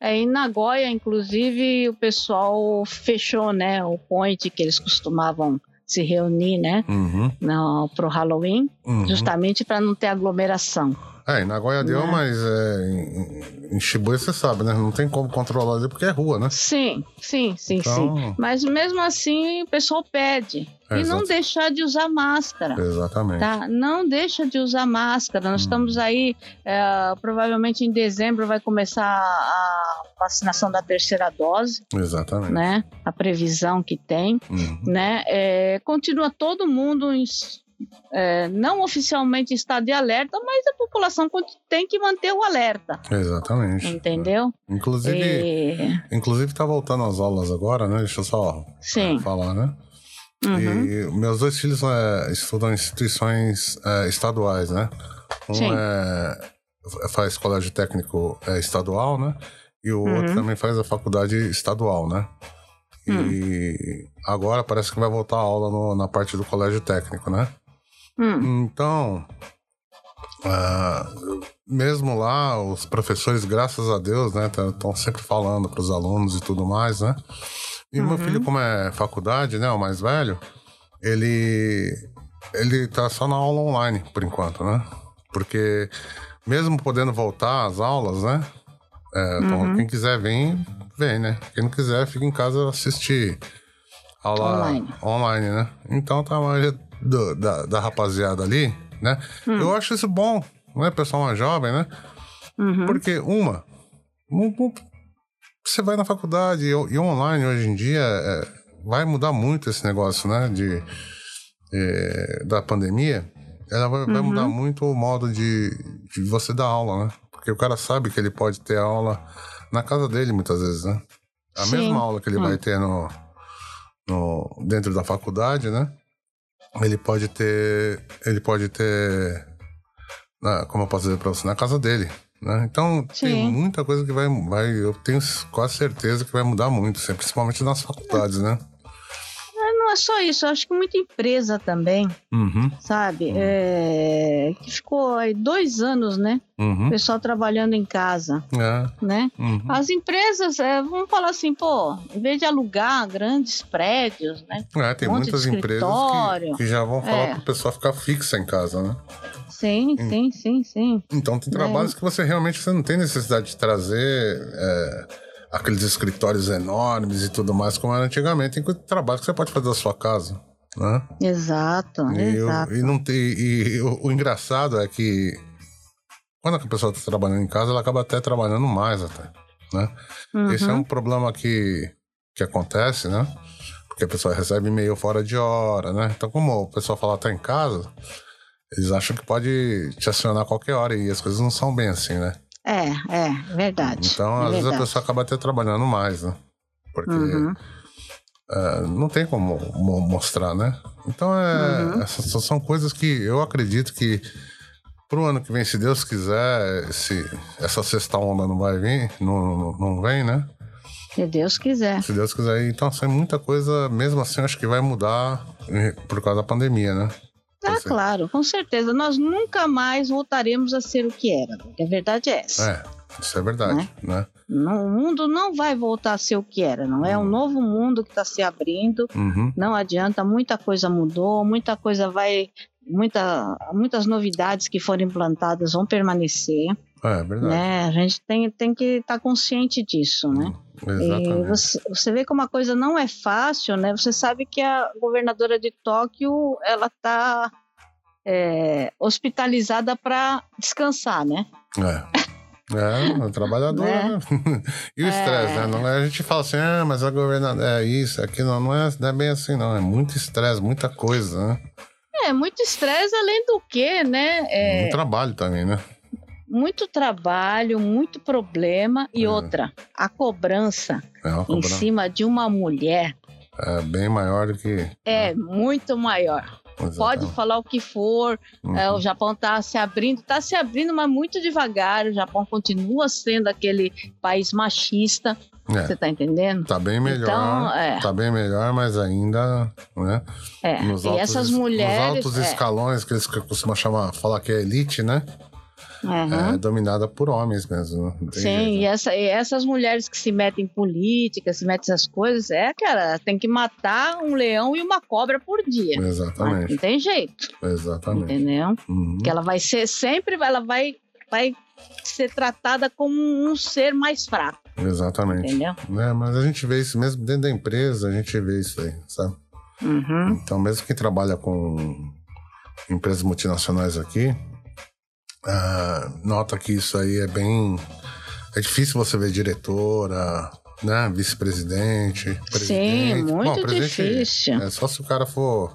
É, em Nagoya, inclusive, o pessoal fechou, né, o point que eles costumavam se reunir, né, Uhum, no, pro Halloween, uhum. justamente para não ter aglomeração. É, em Nagoya deu, Né? mas é, em, em Shibuya você sabe, né? Não tem como controlar ali porque é rua, né? Sim, sim, sim, sim. Então, Mas mesmo assim, o pessoal pede. É, e não deixar de usar máscara. exatamente. Tá? Não deixa de usar máscara. Nós Hum. estamos aí, é, provavelmente em dezembro vai começar a vacinação da terceira dose, Exatamente. né? A previsão que tem, Uhum. né? É, continua todo mundo em, é, não oficialmente estado de alerta, mas a população tem que manter o alerta, Exatamente. entendeu? Inclusive, E- inclusive tá voltando às aulas agora, né? Deixa eu só sim. falar, né? Uhum. E meus dois filhos é, estudam em instituições é, estaduais, né? Um Sim. é, faz colégio técnico é, estadual, né? E o outro Uhum. também faz a faculdade estadual, né? E agora parece que vai voltar a aula no- na parte do colégio técnico, né? Hum, Então, ah, mesmo lá, os professores, graças a Deus, né, estão sempre falando para os alunos e tudo mais, né? E o meu Uhum. filho, como é faculdade, né, o mais velho, ele ele tá só na aula online por enquanto, né? Porque mesmo podendo voltar às aulas, né? é, então, Uhum. quem quiser vem, vem, né? Quem não quiser, fica em casa assistir aula Online. online, né? Então tá a maioria do- da, da rapaziada ali, né? Hum. Eu acho isso bom, né? Pessoal mais jovem, né? uhum. Porque, uma, você vai na faculdade e, online hoje em dia é, vai mudar muito esse negócio, né? De, é, da pandemia. Ela vai, vai Uhum. mudar muito o modo de, de você dar aula, né? Porque o cara sabe que ele pode ter aula na casa dele muitas vezes, né? A Sim. mesma aula que ele Hum. vai ter no, no, dentro da faculdade, né? Ele pode ter. Ele pode ter. como eu posso dizer pra você? Na casa dele. Né? Então tem Sim. muita coisa que vai, vai. Eu tenho quase certeza que vai mudar muito, principalmente nas faculdades, né? É só isso, eu acho que muita empresa também, Uhum. sabe? Hum. É, que ficou aí dois anos, né? O Uhum. pessoal trabalhando em casa, É. né? Uhum. As empresas, é, vamos falar assim, pô, em vez de alugar grandes prédios, né? É, tem um muitas empresas que, que já vão falar É. pro pessoal ficar fixa em casa, né? Sim, sim, sim, sim. Então tem trabalhos que você realmente você não tem necessidade de trazer é, aqueles escritórios enormes e tudo mais como era antigamente. Tem trabalho que você pode fazer da sua casa, né? Exato, E, eu- exato. e não tem, e o, o engraçado é que quando a pessoa está trabalhando em casa, ela acaba até trabalhando mais até, né? Esse é Uhum. um problema que, que acontece, né? Porque a pessoa recebe e-mail fora de hora, né? Então, como o pessoal fala tá em casa, eles acham que pode te acionar a qualquer hora e as coisas não são bem assim, né? É, é, verdade. Então, é às vezes a verdade. pessoa acaba até trabalhando mais, né? Porque Uhum. é, não tem como mo- mostrar, né? Então, é, Uhum. essas são- coisas que eu acredito que pro ano que vem, se Deus quiser, esse, essa sexta onda não vai vir, não, não, não vem, né? Se Deus quiser. Se Deus quiser. Então, assim, muita coisa, mesmo assim, acho que vai mudar eh, por causa da pandemia, né? Ah, Você- claro, com certeza. Nós nunca mais voltaremos a ser o que era. A verdade é essa. É, isso é verdade, né? Não, o mundo não vai voltar a ser o que era. Não é um novo mundo que está se abrindo. Uhum. Não adianta, muita coisa mudou, muita coisa vai. Muita, muitas novidades que foram implantadas vão permanecer. É, é verdade. Né? A gente tem, tem que estar consciente disso, né? E Exatamente. você, você vê como a coisa não é fácil, né? Você sabe que a governadora de Tóquio ela está hospitalizada para descansar, né? É. É, o trabalhador. Né? né? e o estresse, né? Não, é- a gente fala assim, ah, mas a governadora é isso, aquilo. Não, não, é, não é bem assim, não. É muito estresse, muita coisa, né? É, muito estresse, além do que, né? É, Muito trabalho também, né? muito trabalho, muito problema. E É. outra, a cobrança É uma em cobrança. cima de uma mulher É bem maior do que. é muito maior. Pode Exatamente. falar o que for, Uhum. é, o Japão está se abrindo, está se abrindo, mas muito devagar. O Japão continua sendo aquele país machista, É, você tá entendendo? Tá bem melhor. Então, é. Tá bem melhor, mas ainda, né? É. Nos E altos, essas nos mulheres. altos é, escalões que eles costumam chamar, falar que é elite, né? Aham. É dominada por homens mesmo. Sim, jeito. e, essa- e essas mulheres que se metem em política, se metem essas coisas, é, cara, tem que matar um leão e uma cobra por dia. Mas não Exatamente, tem jeito, exatamente. entendeu? Uhum. Que ela vai ser sempre, ela vai, vai ser tratada como um ser mais fraco, Exatamente. entendeu? É, mas a gente vê isso mesmo dentro da empresa, a gente vê isso aí, sabe? Uhum. Então, mesmo quem trabalha com empresas multinacionais aqui, ah, nota que isso aí é bem. É difícil você ver diretora, né? Vice-presidente, presidente. Sim, muito Bom, difícil. É só se o cara for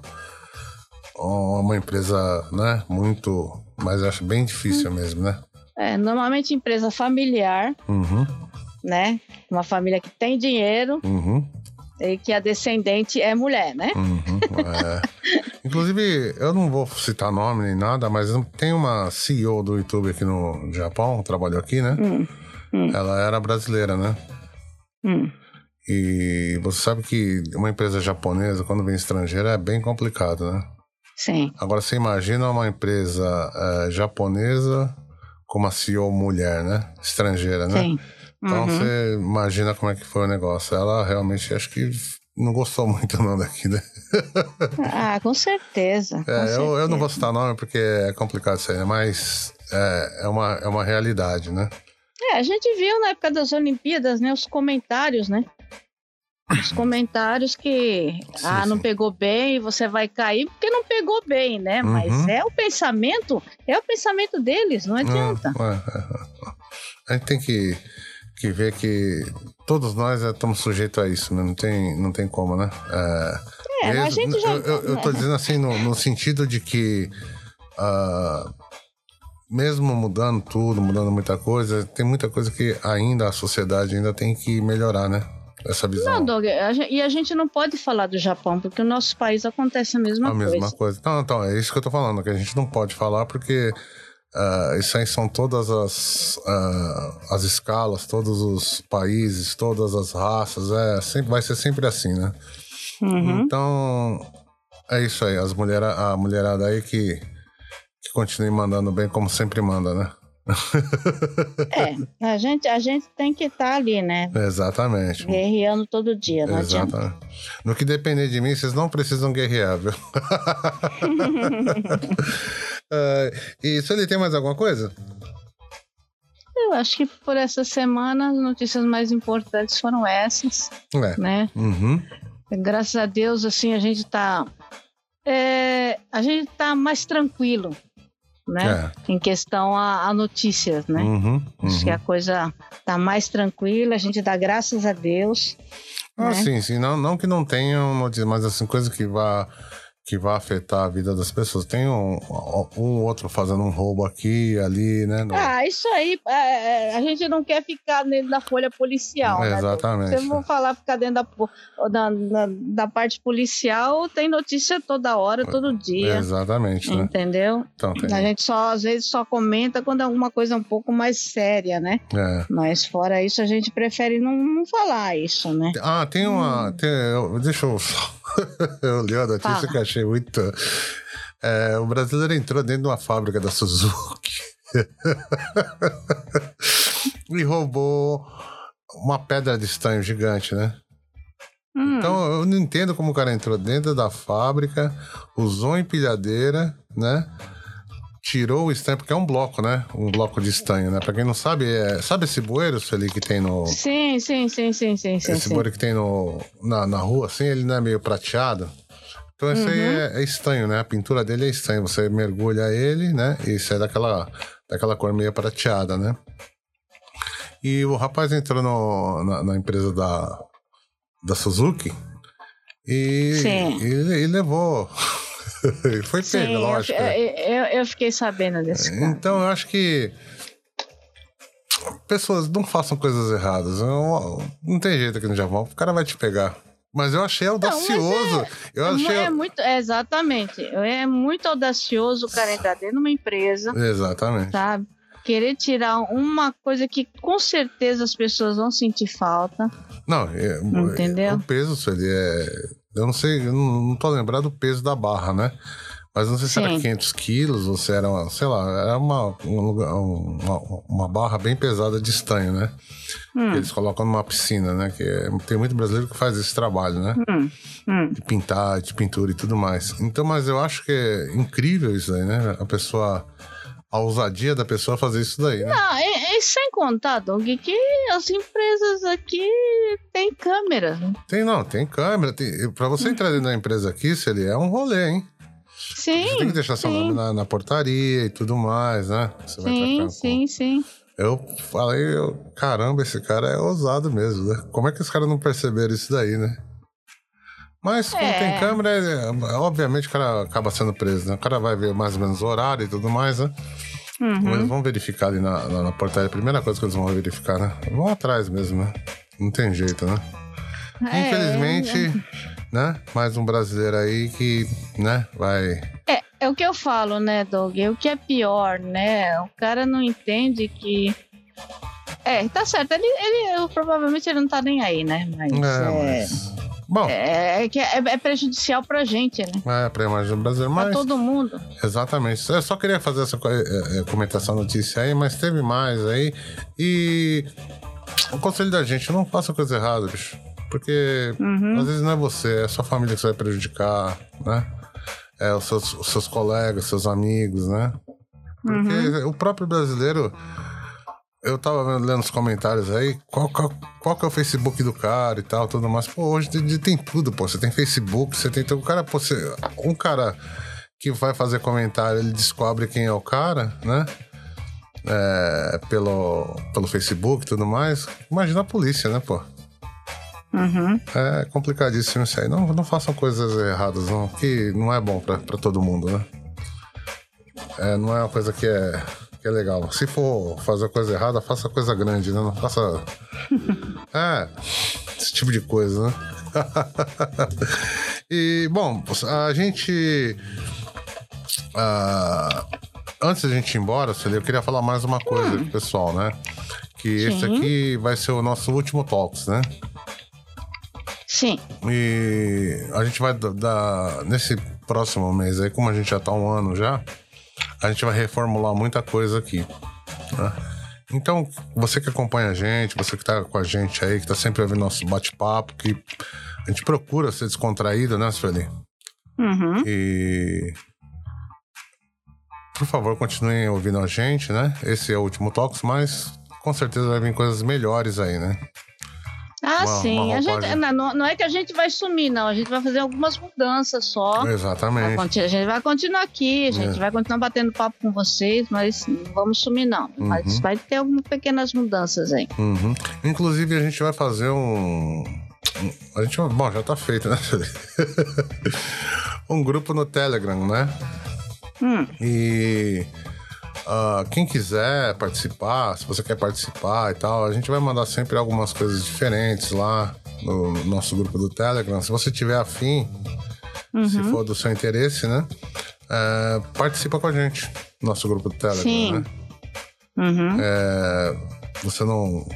uma empresa, né? Muito. Mas acho bem difícil mesmo, né? É, normalmente empresa familiar, Uhum, né? Uma família que tem dinheiro uhum, e que a descendente é mulher, né? uhum. é. Inclusive, eu não vou citar nome nem nada, mas tem uma CEO do YouTube aqui no Japão, trabalhou aqui, né? Hum, hum. Ela era brasileira, né? Hum. E você sabe que uma empresa japonesa, quando vem estrangeira, é bem complicado, né? Sim. Agora, você imagina uma empresa eh, japonesa com uma CEO mulher, né? Estrangeira, né? Sim. Então, Uhum. você imagina como é que foi o negócio. Ela realmente, acho que não gostou muito não daqui, né? Ah, com certeza. com É, eu, eu certeza. não vou citar nome porque é complicado isso aí, né? mas é, é, uma, é uma realidade, né? É, a gente viu na época das Olimpíadas, né, os comentários, né? Os comentários que Sim, ah, não sim. pegou bem, você vai cair porque não pegou bem, né? Uhum. Mas é o pensamento, é o pensamento deles, não adianta. É, é, é. A gente tem que, que ver que todos nós é, estamos sujeitos a isso, né? Não tem, não tem como, né? É, É, mas a gente já. eu, eu, eu tô dizendo assim no, no sentido de que ah, mesmo mudando tudo, mudando muita coisa, tem muita coisa que ainda a sociedade ainda tem que melhorar, né? Essa visão. Não, Doug, a gen- e a gente não pode falar do Japão, porque o nosso país acontece a mesma a coisa. mesma coisa. Então, então, é isso que eu tô falando, que a gente não pode falar porque ah, isso aí são todas as, ah, as escalas, todos os países, todas as raças, é, sempre, vai ser sempre assim, né? Uhum. Então, é isso aí, as mulhera, a mulherada aí que, que continue mandando bem como sempre manda, né? É, a gente, a gente tem que estar ali, né? Exatamente. Guerreando todo dia, não adianta. Exatamente. No que depender de mim, vocês não precisam guerrear, viu? Ah, e se ele tem mais alguma coisa? Eu acho que por essa semana as notícias mais importantes foram essas, É. né? Uhum. Graças a Deus, assim, a gente tá. é, a gente tá mais tranquilo, né? Em questão a, a notícias, É. né? Uhum. Acho que uhum. a coisa tá mais tranquila, a gente dá graças a Deus. Ah, né? sim, sim. Não, não que não tenham notícias, mas assim, coisa que vá, que vá afetar a vida das pessoas. Tem um, um outro fazendo um roubo aqui ali, né? No- Ah, isso aí, é, é, a gente não quer ficar dentro da folha policial, né? Exatamente. Eu vou falar ficar dentro da, da, da, da parte policial, tem notícia toda hora, todo dia. Exatamente, né? Entendeu? Então, tem. A gente só, às vezes, só comenta quando é alguma coisa um pouco mais séria, né? É. Mas fora isso, a gente prefere não, não falar isso, né? Ah, tem uma. tem- eu- deixa eu. Eu li a notícia Fala. que achei muito. É, o brasileiro entrou dentro de uma fábrica da Suzuki e roubou uma pedra de estanho gigante, né? Hum, Então eu não entendo como o cara entrou dentro da fábrica, usou empilhadeira, né? Tirou o estanho, porque é um bloco, né? Um bloco de estanho, né? Pra quem não sabe, é... sabe esse bueiro, Sueli, que tem no. Sim, sim, sim, sim, sim, esse sim. bueiro que tem no, na, na rua, assim, ele não é meio prateado. Então esse aí Uhum. é, é estanho, né? A pintura dele é estanho. Você mergulha ele, né? E sai daquela, daquela cor meio prateada, né? E o rapaz entrou no, na, na empresa da, da Suzuki e ele, ele levou. Ele foi Sim, pego, eu, lógico. eu, eu, eu fiquei sabendo desse caso. Então eu acho que pessoas não façam coisas erradas. Eu- não tem jeito aqui no Japão. O cara vai te pegar. Mas eu achei audacioso. eu É mu- achei. É muito, é, exatamente. É muito audacioso o cara entrar dentro de uma empresa, Exatamente. sabe? Querer tirar uma coisa que com certeza as pessoas vão sentir falta. Não, é, Entendeu? o peso, ele é. Eu não sei, eu não, tô lembrado do peso da barra, né? Mas não sei se era Sim. 500 quilos ou se era, uma, sei lá, era uma, um um- uma, uma barra bem pesada de estanho, né? Hum, eles colocam numa piscina, né? Que é- tem muito brasileiro que faz esse trabalho, né? hum, hum. de pintar, de pintura e tudo mais. Então, mas eu acho que é incrível isso daí, né? A pessoa. A ousadia da pessoa fazer isso daí, né? Não, e, e sem contar, Doug, que as empresas aqui têm câmera. Tem, não, tem câmera. Tem, pra você entrar dentro da empresa aqui, se ele é um rolê, hein? Sim. Você tem que deixar seu sim, nome na, na portaria e tudo mais, né? Você vai Sim, com- sim, sim. Eu falei, eu, caramba, esse cara é ousado mesmo, né? Como é que os caras não perceberam isso daí, né? Mas quando É. tem câmera, é, obviamente o cara acaba sendo preso, né? O cara vai ver mais ou menos o horário e tudo mais, né? Uhum. Eles vão verificar ali na, na, na portaria. Primeira coisa que eles vão verificar, né? Vão atrás mesmo, né? Não tem jeito, né? É, Infelizmente, né? Mais um brasileiro aí que, né? Vai. É, é o que eu falo, né, Doug? O que é pior, né? O cara não entende que. É, tá certo. Ele, ele provavelmente ele não tá nem aí, né? Mas. É, É, mas. Bom, é, é que é, é prejudicial pra gente, né? é pra imagem do brasileiro, Pra mas. todo mundo. Exatamente. Eu só queria fazer essa co- eh, comentar essa notícia aí, mas teve mais aí. E o conselho da gente, não faça coisa errada, bicho. Porque Uhum. às vezes não é você, é a sua família que você vai prejudicar, né? É os seus, os seus colegas, seus amigos, né? Porque Uhum. o próprio brasileiro. Eu tava lendo os comentários aí, qual, qual, qual que é o Facebook do cara e tal, tudo mais. Pô, hoje tem, tem tudo, pô. Você tem Facebook, você tem. O cara, pô, você, um cara que vai fazer comentário, ele descobre quem é o cara, né? É, pelo, pelo Facebook e tudo mais. Imagina a polícia, né, pô? Uhum. É complicadíssimo isso aí. Não, não façam coisas erradas, não, que não é bom pra, pra todo mundo, né? É, não é uma coisa que é, que é legal. Se for fazer coisa errada, faça coisa grande, né? Não faça. É, esse tipo de coisa, né? e, bom, a gente. ah, antes da gente ir embora, eu queria falar mais uma coisa pro pessoal, né? Que esse Sim. aqui vai ser o nosso último Talks, né? Sim. E a gente vai da- dar. Nesse próximo mês aí, como a gente já tá um ano já, a gente vai reformular muita coisa aqui. né? Então, você que acompanha a gente, você que tá com a gente aí, que tá sempre ouvindo nosso bate-papo, que a gente procura ser descontraído, né, Sueli? Uhum. E. Por favor, continuem ouvindo a gente, né? Esse é o último Talks, mas com certeza vai vir coisas melhores aí, né? Ah, Uma- sim. uma a gente, não, não é que a gente vai sumir, não. A gente vai fazer algumas mudanças só. Vai Exatamente. conti- A gente vai continuar aqui, a gente É. vai continuar batendo papo com vocês, mas não vamos sumir, não. Mas Uhum. vai ter algumas pequenas mudanças aí. Uhum. Inclusive, a gente vai fazer um. A gente, vai- bom, já tá feito, né? um grupo no Telegram, né? Hum, E ah, quem quiser participar, se você quer participar e tal, a gente vai mandar sempre algumas coisas diferentes lá no nosso grupo do Telegram. Se você tiver afim, se uhum. for do seu interesse, né? é, participa com a gente no nosso grupo do Telegram, Sim. né? Uhum. É, você não.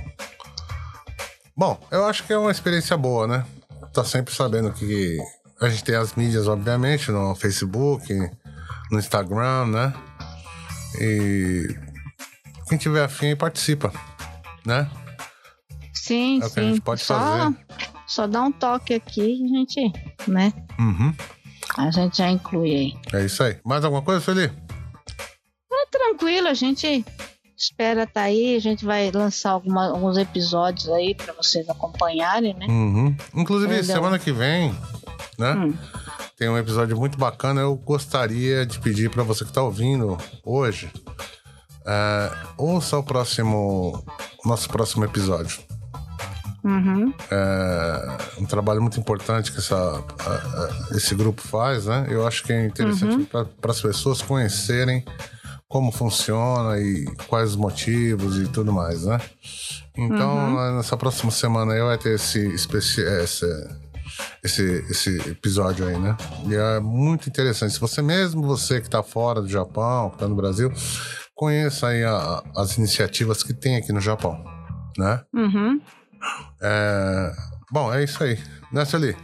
Bom, eu acho que é uma experiência boa, né? Tá sempre sabendo que a gente tem as mídias, obviamente, no Facebook, no Instagram, né? E quem tiver afim participa, né? Sim, É o sim. que a gente pode só, fazer. Só dá um toque aqui e a gente, né? Uhum. A gente já inclui aí. É isso aí. Mais alguma coisa, Feli? Tá tranquilo, a gente espera tá aí, a gente vai lançar alguma- alguns episódios aí pra vocês acompanharem, né? Uhum. Inclusive, Entendeu? semana que vem, né? Hum. Tem um episódio muito bacana. Eu gostaria de pedir para você que tá ouvindo hoje, é, ouça o próximo, nosso próximo episódio. Uhum. É um trabalho muito importante que essa, a- a- esse grupo faz, né? Eu acho que é interessante para as pessoas conhecerem como funciona e quais os motivos e tudo mais, né? Então, nessa próxima semana aí vai ter esse, esse, esse, esse episódio aí, né? E é muito interessante. Se você mesmo, você que está fora do Japão, que está no Brasil, conheça aí a- as iniciativas que tem aqui no Japão, né? Uhum. É, Bom, é isso aí. Né, Sueli?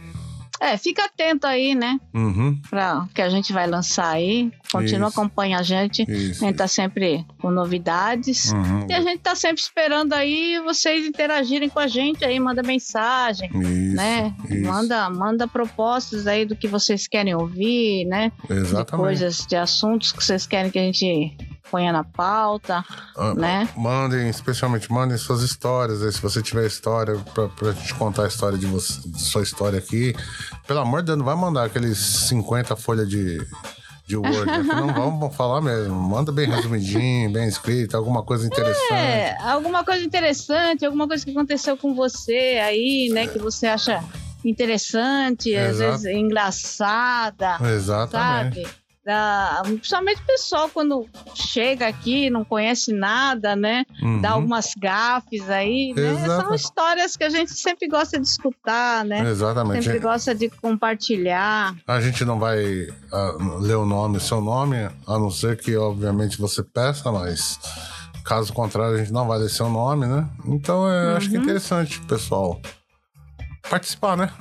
É, fica atento aí, né? Uhum. Para o que a gente vai lançar aí. Continua Isso. acompanhando a gente. Isso. A gente tá sempre com novidades. Uhum. E a gente tá sempre esperando aí vocês interagirem com a gente aí, manda mensagem, Isso, né? isso. Manda, manda propostas aí do que vocês querem ouvir, né? De Exatamente. coisas, de assuntos que vocês querem que a gente ponha na pauta, Ah, né? Mandem, especialmente, mandem suas histórias. Aí, se você tiver história, pra, pra gente contar a história de, você, de sua história aqui. Pelo amor de Deus, não vai mandar aqueles 50 folhas de, de Word. né? Não vamos falar mesmo. Manda bem resumidinho, bem escrito, alguma coisa interessante. É, alguma coisa interessante, alguma coisa que aconteceu com você aí, né? Que você acha interessante, às Exato. vezes engraçada. Exatamente. sabe? Da, principalmente o pessoal quando chega aqui, não conhece nada, né? Uhum. Dá algumas gafes aí, né? São histórias que a gente sempre gosta de escutar, né? Exatamente. Sempre gosta de compartilhar. A gente não vai ah, ler o nome, seu nome, a não ser que, obviamente, você peça, mas caso contrário, a gente não vai ler seu nome, né? Então, é, acho que é interessante, pessoal, participar, né?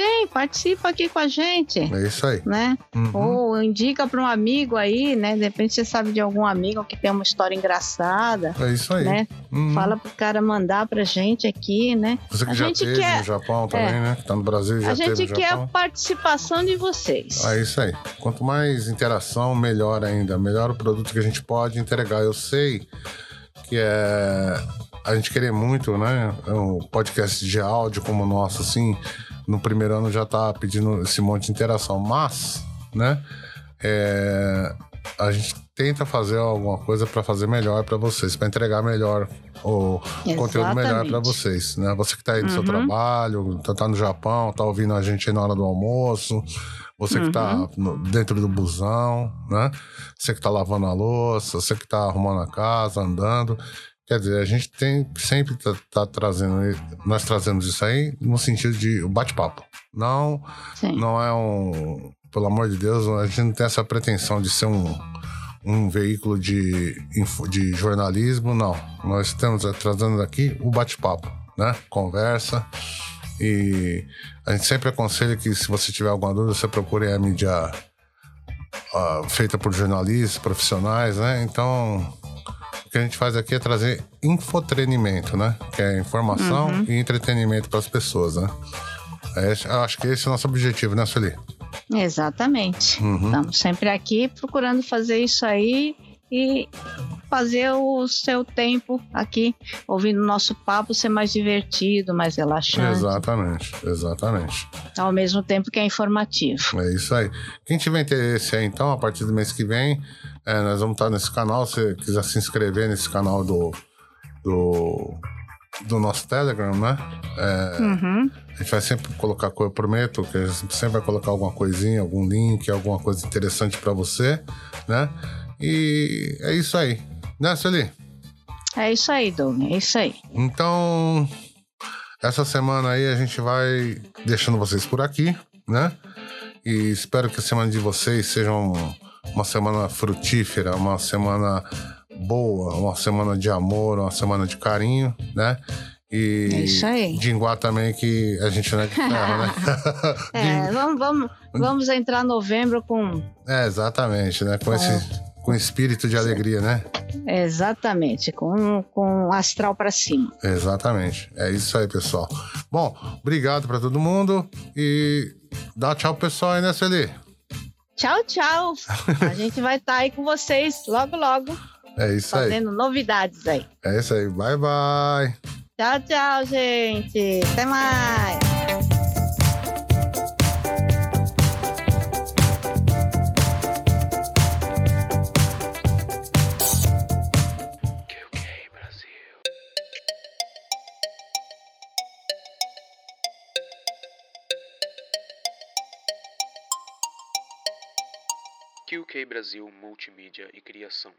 Tem, participa aqui com a gente, É isso aí. né? Uhum. Ou indica para um amigo aí, né? De repente você sabe de algum amigo que tem uma história engraçada, É isso aí. né? Uhum. Fala pro cara mandar pra gente aqui, né? Você que a já gente teve quer- no Japão também, é. né? Tá no Brasil já a teve gente no quer a Japão. participação de vocês. É isso aí. Quanto mais interação, melhor ainda. Melhor o produto que a gente pode entregar. Eu sei que é a gente querer muito, né? Um podcast de áudio como o nosso, assim, no primeiro ano já tá pedindo esse monte de interação. Mas, né? é, a gente tenta fazer alguma coisa para fazer melhor para vocês, para entregar melhor o conteúdo melhor para Exatamente. vocês, né? Você que tá aí no seu Uhum. trabalho, tá, tá no Japão, tá ouvindo a gente aí na hora do almoço, você que tá Uhum. no- dentro do busão, né? Você que tá lavando a louça, você que tá arrumando a casa, andando. Quer dizer, a gente tem sempre tá, tá trazendo, nós trazemos isso aí no sentido de bate-papo. Não, Sim. não é um, pelo amor de Deus, a gente não tem essa pretensão de ser um, um veículo de, de jornalismo, não. Nós estamos trazendo aqui o bate-papo, né? Conversa. E a gente sempre aconselha que se você tiver alguma dúvida, você procure a mídia ah, feita por jornalistas profissionais, né? Então, o que a gente faz aqui é trazer infotrenimento, né? Que é informação e entretenimento para as pessoas, né? É, acho que esse é o nosso objetivo, né, Sueli? Exatamente. Uhum. Estamos sempre aqui procurando fazer isso aí e fazer o seu tempo aqui, ouvindo o nosso papo ser mais divertido, mais relaxante, Exatamente, exatamente. ao mesmo tempo que é informativo. É isso aí. Quem tiver interesse aí, então, a partir do mês que vem, é, nós vamos estar nesse canal. Se você quiser se inscrever nesse canal do, do, do nosso Telegram, né? É, Uhum. A gente vai sempre colocar, co- eu prometo que a gente sempre vai colocar alguma coisinha, algum link, alguma coisa interessante para você, né? E é isso aí. Né, Sueli? É isso aí, Doug, é isso aí. Então, essa semana aí a gente vai deixando vocês por aqui, né? E espero que a semana de vocês seja um- uma semana frutífera, uma semana boa, uma semana de amor, uma semana de carinho, né? E É isso aí. Dinguá também, que a gente não é de ferro, né? É, vamos, vamos, vamos entrar novembro com. É, exatamente, né? Com esse com espírito de alegria, né? Exatamente, com, com astral para cima. Exatamente. É isso aí, pessoal. Bom, obrigado pra todo mundo e dá tchau pro pessoal aí, né, Sueli? Tchau, tchau. A gente vai estar aí com vocês logo, logo, É isso aí. fazendo novidades aí. É isso aí. Bye, bye. Tchau, tchau, gente. Até mais. UK Brasil Multimídia e Criação.